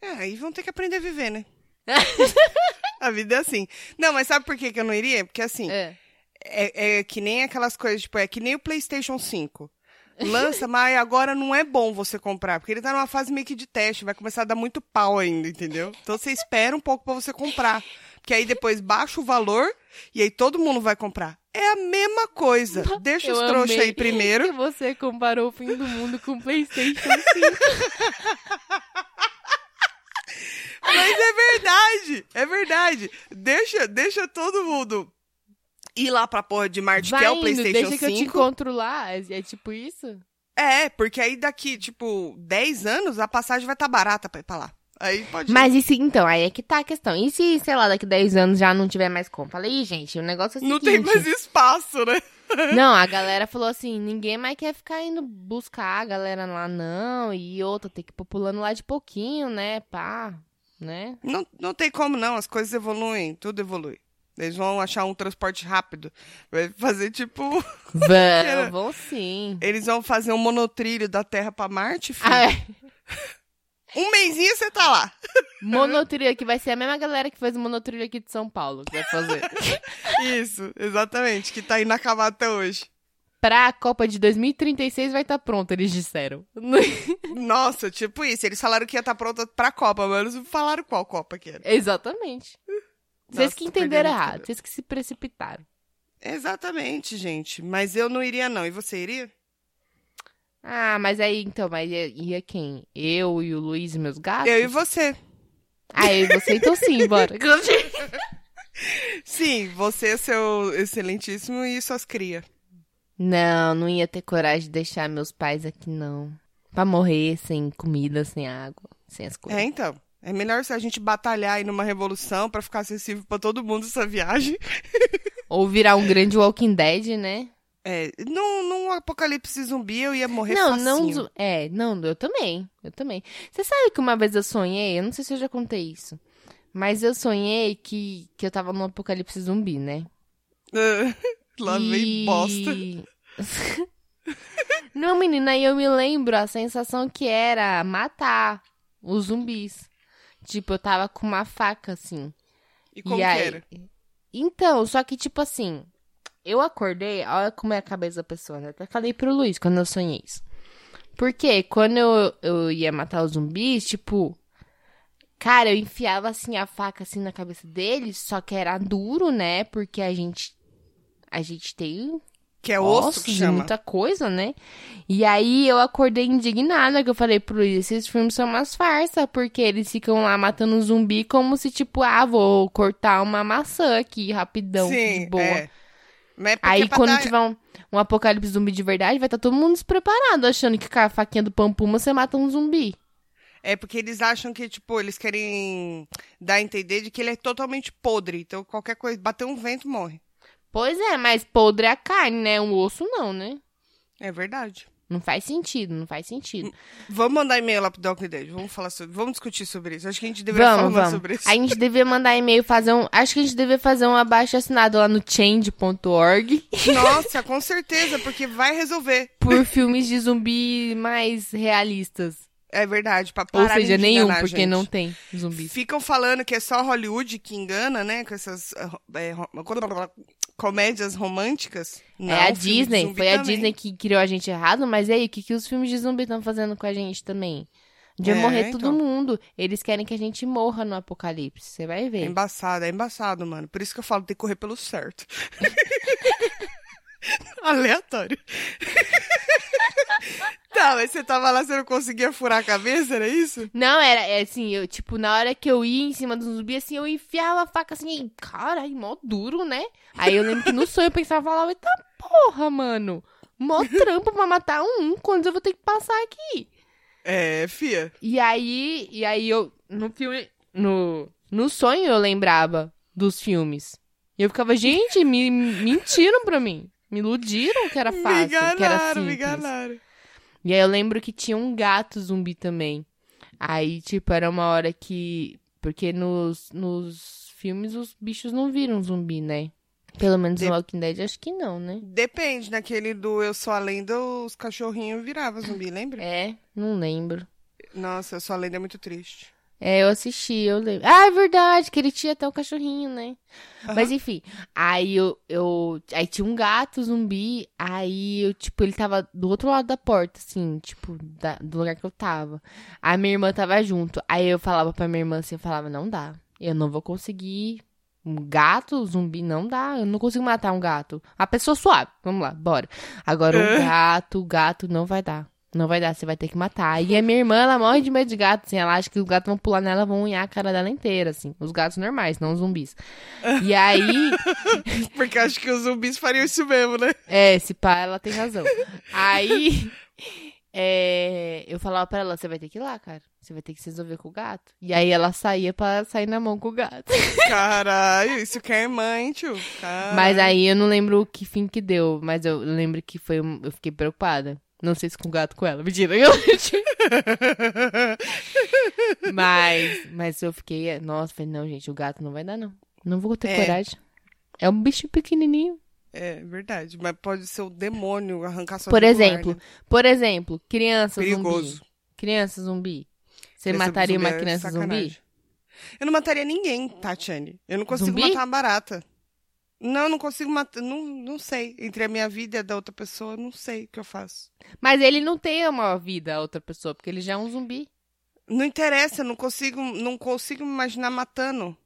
É, aí vão ter que aprender a viver, né? a vida é assim. Não, mas sabe por que, que eu não iria? Porque assim, É. é, é que nem aquelas coisas, tipo, é que nem o PlayStation 5. Lança, mas agora não é bom você comprar, porque ele tá numa fase meio que de teste, vai começar a dar muito pau ainda, entendeu? Então você espera um pouco pra você comprar. Porque aí depois baixa o valor e aí todo mundo vai comprar. É a mesma coisa. Deixa Eu os trouxas aí primeiro. Que você comparou o fim do mundo com o PlayStation 5. Mas é verdade, é verdade. Deixa, deixa todo mundo ir lá pra porra de Marte, que Vai é o indo, PlayStation deixa 5. que eu te encontro lá. É, é tipo isso? É, porque aí daqui, tipo, 10 anos, a passagem vai estar barata pra ir pra lá. Aí pode ir. Mas e se, então, aí é que tá a questão. E se, sei lá, daqui 10 anos já não tiver mais como? Falei, "Ih, gente, o negócio é o Não seguinte... tem mais espaço, né? Não, a galera falou assim, ninguém mais quer ficar indo buscar a galera lá, não. E outra, tem que ir populando lá de pouquinho, né, pá, né? Não, não tem como não, as coisas evoluem, tudo evolui. Eles vão achar um transporte rápido. Vai fazer tipo. Vão, vão sim. Eles vão fazer um monotrilho da Terra pra Marte, filho. Ah, é. Um mêsinho você tá lá. monotrilho, que vai ser a mesma galera que fez o monotrilho aqui de São Paulo, que vai fazer. Isso, exatamente, que tá inacabado até hoje. pra Copa de 2036 vai estar pronto, eles disseram. Nossa, tipo isso. Eles falaram que ia estar pronta pra Copa, mas não falaram qual Copa que era. Exatamente. Vocês que entenderam errado, vocês que se precipitaram. Exatamente, gente. Mas eu não iria, não. E você iria? Ah, mas aí, então, mas ia, ia quem? Eu e o Luiz e meus gatos? Eu e você. Ah, eu e você, então sim, bora. Sim, você, seu excelentíssimo e suas crias. Não, não ia ter coragem de deixar meus pais aqui, não. Pra morrer sem comida, sem água, sem as coisas. É, então. É melhor se a gente batalhar aí numa revolução pra ficar acessível pra todo mundo essa viagem. Ou virar um grande Walking Dead, né? É, num, num apocalipse zumbi eu ia morrer não, facinho. não. É, não, eu também. Eu também. Você sabe que uma vez eu sonhei, eu não sei se eu já contei isso. Mas eu sonhei que, que eu tava num apocalipse zumbi, né? Lá vem E- bosta. Não, menina, aí eu me lembro a sensação que era matar os zumbis. Tipo, eu tava com uma faca, assim. E como e que aí... era? Então, só que, tipo assim, eu acordei, olha como é a cabeça da pessoa, né? Até falei pro Luiz quando eu sonhei isso. Porque quando eu, eu ia matar os zumbis, tipo, cara, eu enfiava assim a faca assim na cabeça deles, só que era duro, né? Porque a gente a gente tem Que é osso ossos que chama. muita coisa, né? E aí eu acordei indignada, que eu falei pro Luiz, esses filmes são umas farsas, porque eles ficam lá matando um zumbi como se, tipo, ah, vou cortar uma maçã aqui, rapidão, Sim, de boa. é. É porque Aí quando dar- tiver um, um apocalipse zumbi de verdade, vai estar todo mundo despreparado, achando que com a faquinha do pampuma você mata um zumbi. É porque eles acham que, tipo, eles querem dar a entender de que ele é totalmente podre. Então, qualquer coisa, bater um vento, morre. Pois é, mas podre é a carne, né? Um osso não, né? É verdade. Não faz sentido, não faz sentido. Vamos mandar e-mail lá pro Doc Dead. Vamos falar sobre. Vamos discutir sobre isso. Acho que a gente deveria Vamos, falar vamos. sobre isso. A gente devia mandar e-mail, fazer um. Acho que a gente devia fazer um abaixo assinado lá no change.org Nossa, com certeza, porque vai resolver. por filmes de zumbi mais realistas. É verdade, pra Ou parar seja, de nenhum, enganar porque gente. não tem zumbis. Ficam falando que é só Hollywood que engana, né? Com essas é, comédias românticas. Não, é a Disney, foi a também. Disney que criou a gente errado, mas e aí, o que, que os filmes de zumbi estão fazendo com a gente também? De É, morrer todo então. mundo. Eles querem que a gente morra no apocalipse. Você vai É ver. embaçado, é embaçado, mano. Por isso que eu falo, tem que correr pelo certo. Aleatório. tá, mas você tava lá, você não conseguia furar a cabeça, era isso? Não, era é assim, eu, tipo, na hora que eu ia em cima do zumbi, assim, eu enfiava a faca assim, e, caralho, mó duro, né? Aí eu lembro que no sonho eu pensava lá, eita porra, mano. Mó trampo pra matar um, quando eu vou ter que passar aqui? É, fia. E aí, e aí eu, no filme, no, no sonho eu lembrava dos filmes. E eu ficava, gente, me mentiram pra mim. Me iludiram que era fácil, que era enganaram, me simples. enganaram. E aí eu lembro que tinha um gato zumbi também. Aí, tipo, era uma hora que. Porque nos, nos filmes os bichos não viram zumbi, né? Pelo menos De- no Walking Dead, acho que não, né? Depende, naquele do Eu Sou a Lenda, os cachorrinhos viravam zumbi, lembra? É, não lembro. Nossa, Eu Sou a Lenda é muito triste. É, eu assisti, eu lembro. Ah, é verdade, que ele tinha até o cachorrinho, né? Mas enfim, aí eu, eu. Aí tinha um gato zumbi, aí eu, tipo, ele tava do outro lado da porta, assim, tipo, da- do lugar que eu tava. A minha irmã tava junto. Aí eu falava pra minha irmã assim, eu falava, não dá. Eu não vou conseguir. Um gato zumbi não dá. Eu não consigo matar um gato. A pessoa suave. Vamos lá, bora. Agora o gato, o gato não vai dar. Não vai dar, você vai ter que matar. E a minha irmã, ela morre de medo de gato, assim. Ela acha que os gatos vão pular nela, vão unhar a cara dela inteira, assim. Os gatos normais, não os zumbis. E aí, Porque acho que os zumbis fariam isso mesmo, né? é, esse pá, ela tem razão. Aí, é, eu falava pra ela, você vai ter que ir lá, cara. Você vai ter que se resolver com o gato. E aí ela saía pra sair na mão com o gato. Caralho, isso que é mãe, tio. Caralho. Mas aí eu não lembro que fim que deu, mas eu lembro que foi, eu fiquei preocupada. Não sei se com o gato com ela, mentira. Eu... mas, mas eu fiquei, nossa, falei, não, gente, o gato não vai dar, não. Não vou ter É. coragem. É um bicho pequenininho. É verdade, mas pode ser o demônio arrancar sua Por exemplo, né? por exemplo, criança Perigoso. zumbi. Criança zumbi. Você Criança mataria zumbi uma é criança zumbi? Eu não mataria ninguém, Tatiane. Eu não consigo Zumbi? matar uma barata. Não, eu não consigo matar. Não, não sei. Entre a minha vida e a da outra pessoa, eu não sei o que eu faço. Mas ele não tem uma vida, a outra pessoa, porque ele já é um zumbi. Não interessa, eu não consigo, não consigo me imaginar matando.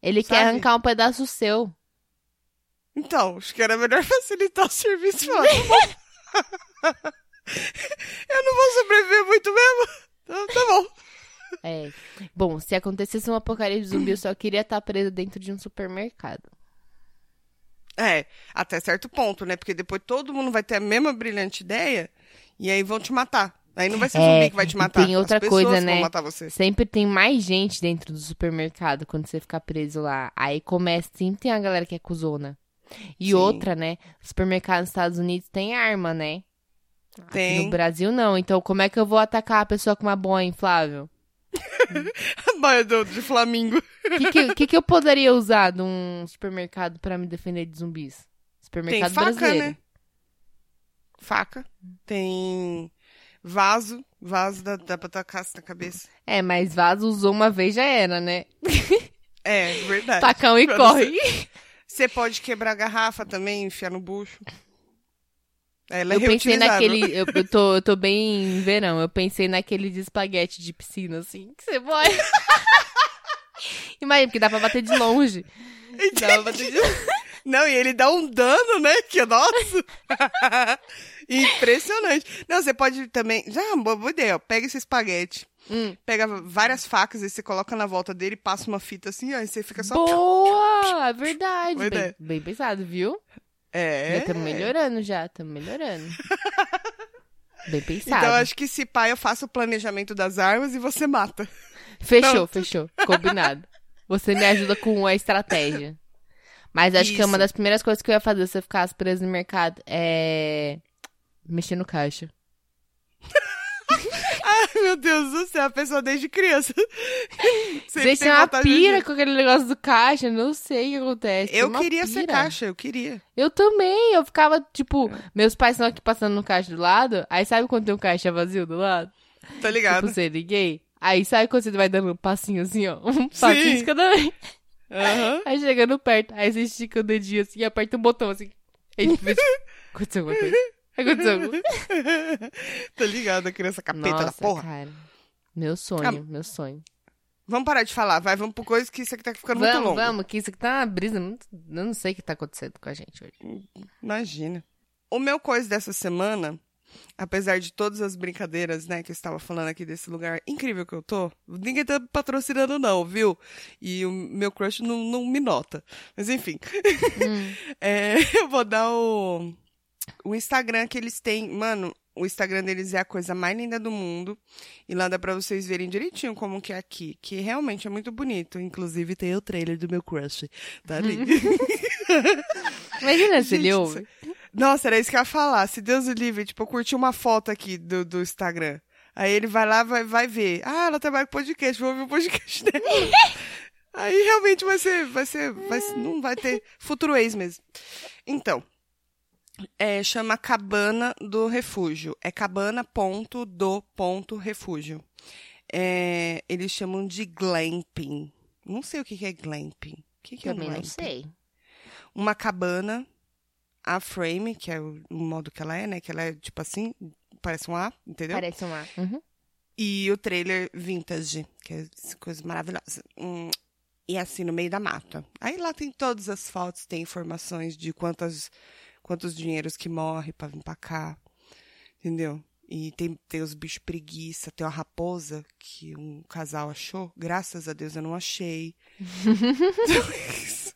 Ele quer Sabe? arrancar um pedaço seu. Então, acho que era melhor facilitar o serviço e falar, tá bom. eu não vou sobreviver muito mesmo. Então, tá bom. É. Bom, se acontecesse um apocalipse zumbi, eu só queria estar preso dentro de um supermercado. É, até certo ponto, né? Porque depois todo mundo vai ter a mesma brilhante ideia e aí vão te matar. Aí não vai ser É, zumbi que vai te matar. tem outra coisa, vão né? matar você. Sempre tem mais gente dentro do supermercado quando você ficar preso lá. Aí começa, sempre tem a galera que é cuzona. E Sim. outra, né? Supermercado nos Estados Unidos tem arma, né? Aqui Tem. no Brasil não. Então como é que eu vou atacar a pessoa com uma boia inflável? A do, de Flamingo. O que, que, que que eu poderia usar de um supermercado pra me defender de zumbis? Tem Supermercado faca, brasileiro. né? Faca. Tem vaso. Vaso dá, dá pra tacar assim na cabeça. É, mas vaso usou uma vez já era, né? É, verdade. Tacão e Quando corre. Você pode quebrar a garrafa também, enfiar no bucho. Ela é Eu pensei naquele. Eu, eu tô, eu tô bem em verão. Eu pensei naquele de espaguete de piscina, assim. Que você pode. Imagina, porque dá pra bater de longe. Dá pra bater de Não, e ele dá um dano, né? Que nossa! Impressionante. Não, você pode também. Já, boa ideia, ó. Pega esse espaguete. Hum. Pega várias facas e você coloca na volta dele, passa uma fita assim, ó, e você fica só. Boa! Verdade. Boa Bem, bem pensado, viu? É. Estamos melhorando já, estamos melhorando. Bem pensado. Então acho que se pá, eu faço o planejamento das armas e você mata. Fechou, fechou. Combinado. Você me ajuda com a estratégia. Mas acho que é uma Isso. das primeiras coisas que eu ia fazer se eu ficasse preso no mercado é. mexer no caixa. Meu Deus do céu, a pessoa desde criança. Sempre Deixa tem uma vontade de- pira com aquele negócio do caixa, não sei o que acontece. Eu uma queria ser pira. caixa, eu queria. Eu também, eu ficava, tipo, meus pais estão aqui passando no caixa do lado, aí sabe quando tem um caixa vazio do lado? Tá ligado? Tipo, você liguei. Aí sabe quando você vai dando um passinho assim, ó? Um passinho de cada vez. Aham. Aí chegando perto, aí você estica o dedinho assim e aperta o botão assim. Aí tipo, aconteceu alguma coisa. Tá ligado, a criança capeta da Nossa, porra. cara. Meu sonho, Ah, meu sonho. Vamos parar de falar, vai, vamos por coisa que isso aqui tá ficando muito Vamos, longo. vamos, que isso aqui tá uma brisa muito... Eu não sei o que tá acontecendo com a gente hoje. Imagina. O meu coisa dessa semana, apesar de todas as brincadeiras, né, que eu estava falando aqui desse lugar incrível que eu tô, ninguém tá patrocinando não, viu? E o meu crush não, não me nota. Mas enfim. É, eu vou dar o, o Instagram que eles têm. Mano, o Instagram deles é a coisa mais linda do mundo. E lá dá pra vocês verem direitinho como que é aqui. Que realmente é muito bonito. Inclusive tem o trailer do meu crush. Tá ali. Imagina se ele ouve. Nossa, era isso que eu ia falar. Se Deus o livre, tipo, eu curti uma foto aqui do, do Instagram. Aí ele vai lá, vai, vai ver. Ah, ela trabalha com podcast, vou ouvir o podcast dela. Aí realmente vai ser, vai ser, vai, ser- não vai ter futuro ex mesmo. Então, é, chama Cabana do Refúgio. É cabana ponto do ponto refúgio. É, eles chamam de glamping. Não sei o que que é glamping. O que, que é Também não glamping? sei. uma cabana a frame, que é o, modo que ela é, né? Que ela é tipo assim, parece um A, entendeu? Parece uma... Uhum. E o trailer vintage, que é coisa maravilhosa. Hum, e assim, no meio da mata. Aí lá tem todas as fotos, tem informações de quantas, quantos dinheiros que morre pra vir pra cá, entendeu? E tem, tem os bichos preguiça, tem uma raposa que um casal achou. Graças a Deus eu não achei. Então, isso.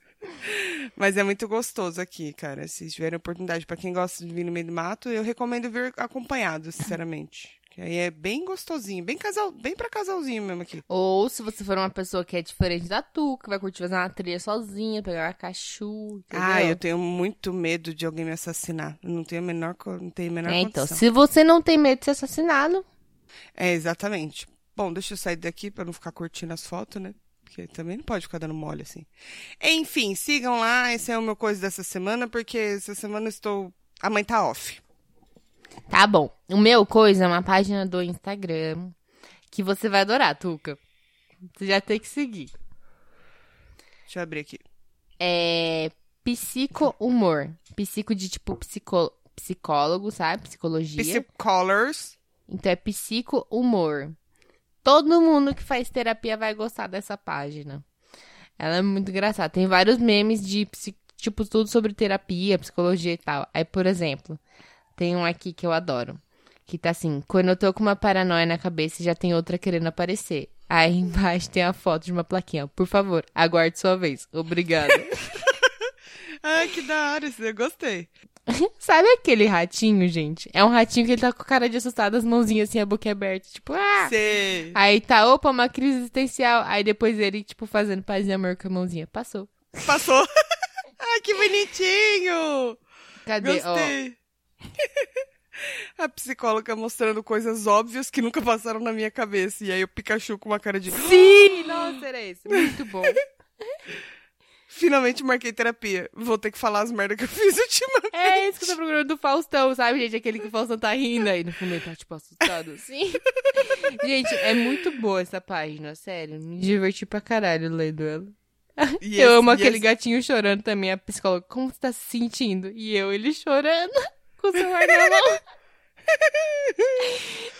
Mas é muito gostoso aqui, cara. Se tiverem oportunidade, pra quem gosta de vir no meio do mato, eu recomendo vir acompanhado, sinceramente. Que aí é bem gostosinho, bem casal, bem para casalzinho mesmo aqui. Ou se você for uma pessoa que é diferente da tu, que vai curtir fazer uma trilha sozinha, pegar uma cachu? Ah, eu tenho muito medo de alguém me assassinar. Eu não tenho a menor, não tenho a menor É, então, condição. se você não tem medo de ser assassinado, É, exatamente. Bom, deixa eu sair daqui pra não ficar curtindo as fotos, né? Porque também não pode ficar dando mole assim. Enfim, sigam lá. Esse é o meu coisa dessa semana, porque essa semana eu estou. A mãe tá off. Tá bom. O meu coisa é uma página do Instagram que você vai adorar, Tuca. Você já tem que seguir. Deixa eu abrir aqui. É psico humor. Psico de tipo psico... psicólogo, sabe? Psicologia. Psycolors. Então é psico humor. Todo mundo que faz terapia vai gostar dessa página. Ela é muito engraçada. Tem vários memes de tipo tudo sobre terapia, psicologia e tal. Aí, por exemplo, tem um aqui que eu adoro. Que tá assim, quando eu tô com uma paranoia na cabeça, já tem outra querendo aparecer. Aí embaixo tem a foto de uma plaquinha. Por favor, aguarde sua vez. Obrigada. Ai, que da hora, isso eu gostei. Sabe aquele ratinho, gente? É um ratinho que ele tá com cara de assustado, as mãozinhas assim, a boca aberta, tipo, ah! Sei. Aí tá, opa, uma crise existencial. Aí depois ele, tipo, fazendo paz e amor com a mãozinha. Passou. Passou. Ai, que bonitinho. Cadê? Gostei. A psicóloga mostrando coisas óbvias que nunca passaram na minha cabeça. E aí o Pikachu com uma cara de. Sim! Nossa, era esse. Muito bom. Finalmente marquei terapia. Vou ter que falar as merdas que eu fiz ultimamente. É isso que eu tô procurando do Faustão, sabe, gente? Aquele que o Faustão tá rindo aí no fundo ele tá, tipo, assustado assim. gente, é muito boa essa página, sério. Me diverti pra caralho lendo ela. E eu amo e aquele gatinho chorando também, a psicóloga. Como você tá se sentindo? E eu, ele chorando, com o celular na mão.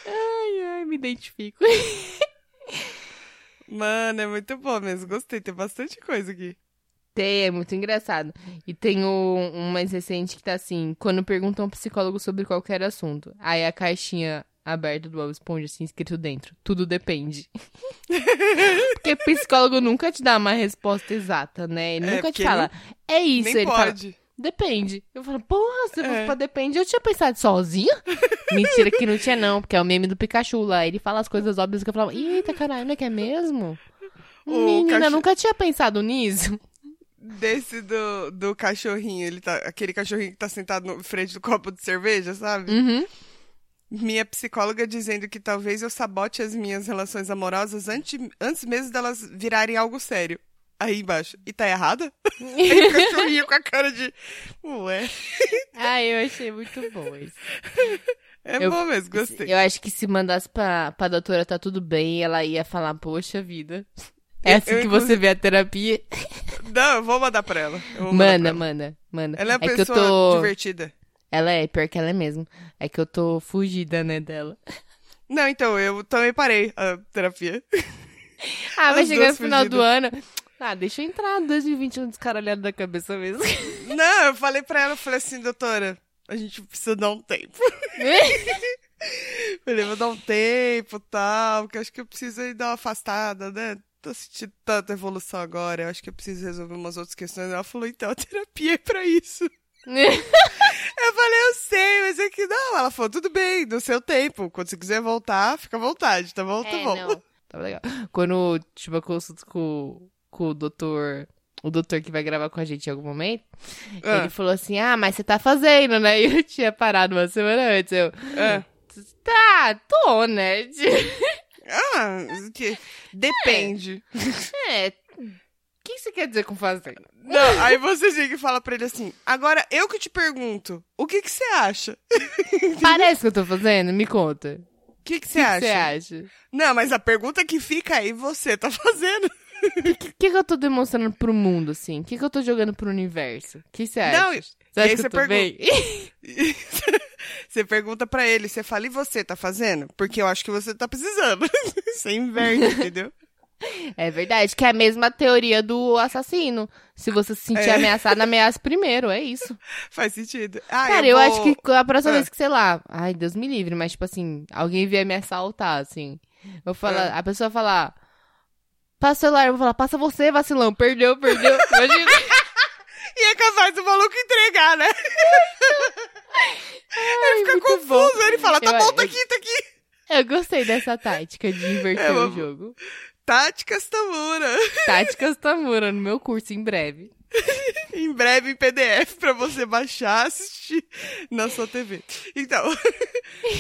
Ai, ai, me identifico. Mano, é muito bom mesmo. Gostei. Tem bastante coisa aqui. Tem, é muito engraçado. E tem o, um mais recente que tá assim, quando perguntam ao psicólogo sobre qualquer assunto. Aí a caixinha aberta do Bob Esponja, assim, escrito dentro. Tudo depende. porque psicólogo nunca te dá uma resposta exata, né? Ele É, nunca te fala, é isso. Nem ele fala, pode. Depende. Eu falo, porra, se É. pra depende, eu tinha pensado sozinha. Mentira que não tinha não, porque é o meme do Pikachu lá. Ele fala as coisas óbvias que eu falava, eita caralho, não é que é mesmo? O Menina, cacho- nunca tinha pensado nisso. Desse do, do cachorrinho, ele tá. Aquele cachorrinho que tá sentado na frente do copo de cerveja, sabe? Uhum. Minha psicóloga dizendo que talvez eu sabote as minhas relações amorosas antes, antes mesmo delas virarem algo sério. Aí embaixo. E tá errada? Aí o cachorrinho com a cara de. Ué. Ah, eu achei muito bom isso. É Eu- bom mesmo, gostei. Eu acho que se mandasse pra, pra doutora tá tudo bem, ela ia falar, poxa vida. É assim Eu, que você vê a terapia. Não, eu vou mandar pra ela. Manda, manda, manda. Ela é uma eu pessoa tô. divertida. Ela é, pior que ela é mesmo. É que eu tô fugida, né, dela. Não, então, eu também parei a terapia. Ah, vai chegar no final do fugidas. ano. Ah, deixa eu entrar 2021 descaralhado da cabeça mesmo. Não, eu falei pra ela, eu falei assim, doutora, a gente precisa dar um tempo. Falei, vou dar um tempo e tal, porque acho que eu preciso aí dar uma afastada, né? Tô sentindo tanta evolução agora, eu acho que eu preciso resolver umas outras questões. Ela falou, então, a terapia é pra isso. Eu falei, eu sei, mas é que não. Ela falou, tudo bem, no seu tempo. Quando você quiser voltar, fica à vontade, tá bom? tá É, bom. não. Tá legal. Quando tive a consulta com, com o doutor, o doutor que vai gravar com a gente em algum momento, Ah. ele falou assim, ah, mas você tá fazendo, né? E eu tinha parado uma semana antes. Eu, É. tá, tô, né? Ah, que... depende. É, o que você quer dizer com fazendo? Não, aí você chega e fala pra ele assim, agora eu que te pergunto, o que que você acha? O Parece que eu tô fazendo? Me conta. que que você O que acha? você acha? Não, mas a pergunta que fica aí, você tá fazendo. O que, que, que eu tô demonstrando pro mundo, assim? O que, que eu tô jogando pro universo? O que você acha? Não, você e acha que você eu bem? Você pergunta pra ele, você fala, e você tá fazendo? Porque eu acho que você tá precisando. Você inverte, entendeu? É verdade, que é a mesma teoria do assassino. Se você se sentir É. ameaçado, ameace primeiro, é isso. Faz sentido. Ah, Cara, eu, vou- acho que a próxima Ah. vez que, sei lá, ai, Deus me livre, mas tipo assim, alguém vier me assaltar, assim, eu falar, Ah. a pessoa falar, passa o celular, eu vou falar, passa você, vacilão, perdeu, perdeu. Imagina. E é capaz do maluco entregar, né? ele fica confuso, bom. ele fala, tá Eu- bom, tá eu- aqui, tá aqui. Eu gostei dessa tática de inverter É, o jogo. Táticas Tamura. Táticas Tamura no meu curso em breve. em breve em PDF pra você baixar assistir na sua TV. Então,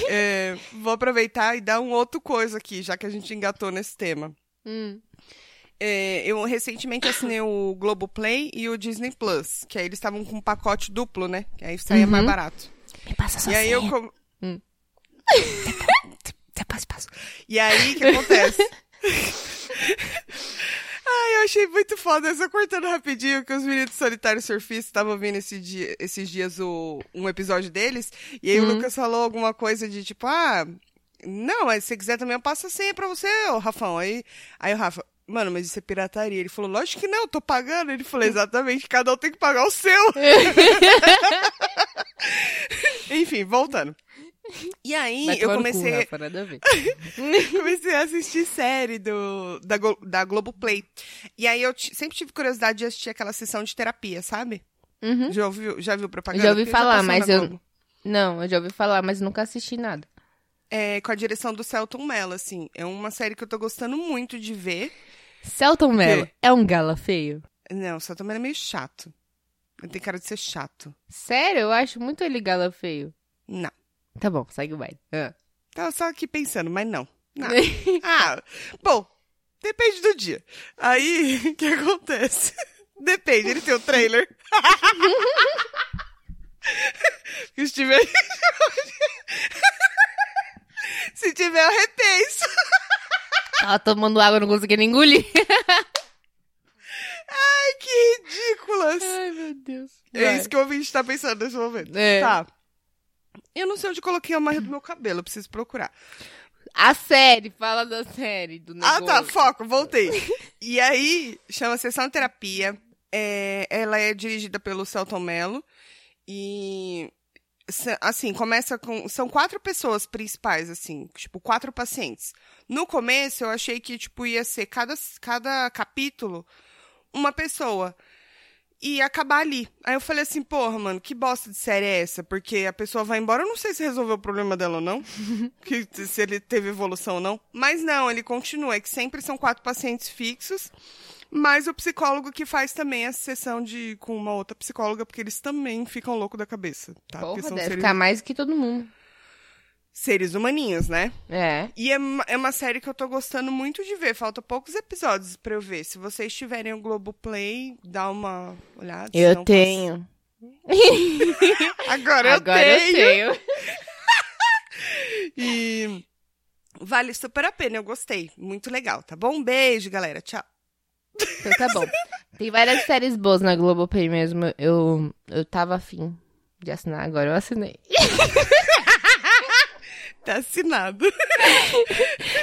é, vou aproveitar e dar um outro coisa aqui, já que a gente engatou nesse tema. Hum. É, eu recentemente assinei o Globoplay e o Disney Plus, que aí eles estavam com um pacote duplo, né? Que aí saía Uhum. mais barato. Me passa sua E aí eu. senha. com- Hum. Depois passo. E aí, o que acontece? Ai, eu achei muito foda. Só cortando rapidinho que os meninos do Solitário Surfista estavam ouvindo esse dia, esses dias o, um episódio deles. E aí o Uhum. Lucas falou alguma coisa de tipo, ah, não, mas se você quiser também eu passo a senha pra você, ô Rafão. Aí, aí o Rafa, mano, mas isso é pirataria. Ele falou, lógico que não, eu tô pagando. Ele falou, exatamente, cada um tem que pagar o seu. Enfim, voltando. E aí, eu no cu, comecei. Rafa, nada a ver. comecei a assistir série do, da, da Globoplay. E aí eu sempre tive curiosidade de assistir aquela sessão de terapia, sabe? Uhum. Já ouviu, já viu propaganda? Já ouvi falar, mas eu- Globo. Não, eu já ouvi falar, mas nunca assisti nada. É, com a direção do Celton Mello, assim. É uma série que eu tô gostando muito de ver. Celton Mello quê? é um gala feio? Não, o Celton Mello é meio chato. Ele tem cara de ser chato. Sério? Eu acho muito ele gala feio. Não. Tá bom, segue o baile. Ah. Tava só aqui pensando, mas não. Não. Ah, bom, depende do dia. Aí, o que acontece? Depende, ele tem o trailer. Tiver. Se tiver, eu repenso. Tava tomando água, não conseguia nem engolir. Ai, que ridículas. Ai, meu Deus. É isso que o ouvinte tá pensando nesse momento. É. Tá. Eu não sei onde coloquei a marra do meu cabelo, eu preciso procurar. A série, fala da série, do Ah, negócio. tá, foco, voltei. e aí, chama Sessão Terapia. É, ela é dirigida pelo Celton Mello. E assim, começa com. São quatro pessoas principais, assim, tipo, quatro pacientes. No começo, eu achei que, tipo, ia ser cada, cada capítulo uma pessoa. E ia acabar ali. Aí eu falei assim, porra, mano, que bosta de série é essa? Porque a pessoa vai embora, eu não sei se resolveu o problema dela ou não. que, se ele teve evolução ou não. Mas não, ele continua. É que sempre são quatro pacientes fixos. Mas o psicólogo que faz também a sessão de com uma outra psicóloga, porque eles também ficam loucos da cabeça, tá? Porra, porque são deve seres, ficar mais que todo mundo. seres humaninhos, né? É. E é, uma- é uma série que eu tô gostando muito de ver. Falta poucos episódios pra eu ver. Se vocês tiverem o Globoplay, dá uma olhada. Eu tenho. posso- Agora, Agora eu eu tenho. tenho. E vale super a pena, eu gostei. Muito legal, tá bom? Um beijo, galera. Tchau. Então tá bom. Tem várias séries boas na Globoplay mesmo. Eu, eu tava afim de assinar, agora eu assinei. Tá assinado.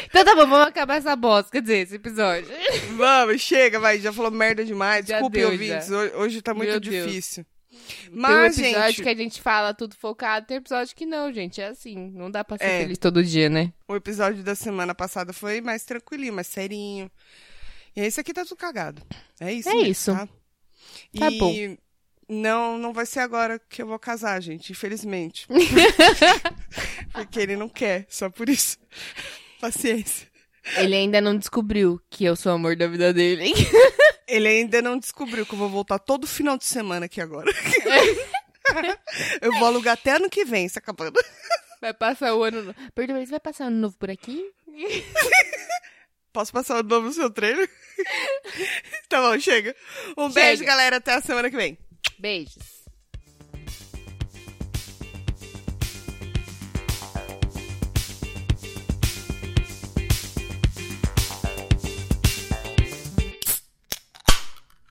Então tá bom, vamos acabar essa bosta, quer dizer, esse episódio. Vamos, chega, vai. Já falou merda demais. Já Desculpe, deu, ouvintes. já. Hoje, tá muito Meu Deus. difícil. tem um Mas, episódio gente, que a gente fala tudo focado, tem episódio que não, gente. É assim, não dá pra ser É. feliz todo dia, né? o episódio da semana passada foi mais tranquilinho, mais serinho. E esse aqui tá tudo cagado. É isso. É mesmo, isso. Tá, Tá e bom. Não, não vai ser agora que eu vou casar, gente, infelizmente. Porque ele não quer, só por isso. Paciência. Ele ainda não descobriu que eu sou o amor da vida dele. Ele ainda não descobriu que eu vou voltar todo final de semana aqui agora. eu vou alugar até ano que vem, se acabando. Vai passar o ano. novo. Perdoa, você vai passar ano novo por aqui? Posso passar o nome no seu treino? tá bom, chega. Um Chega. beijo, galera. Até a semana que vem. Beijos.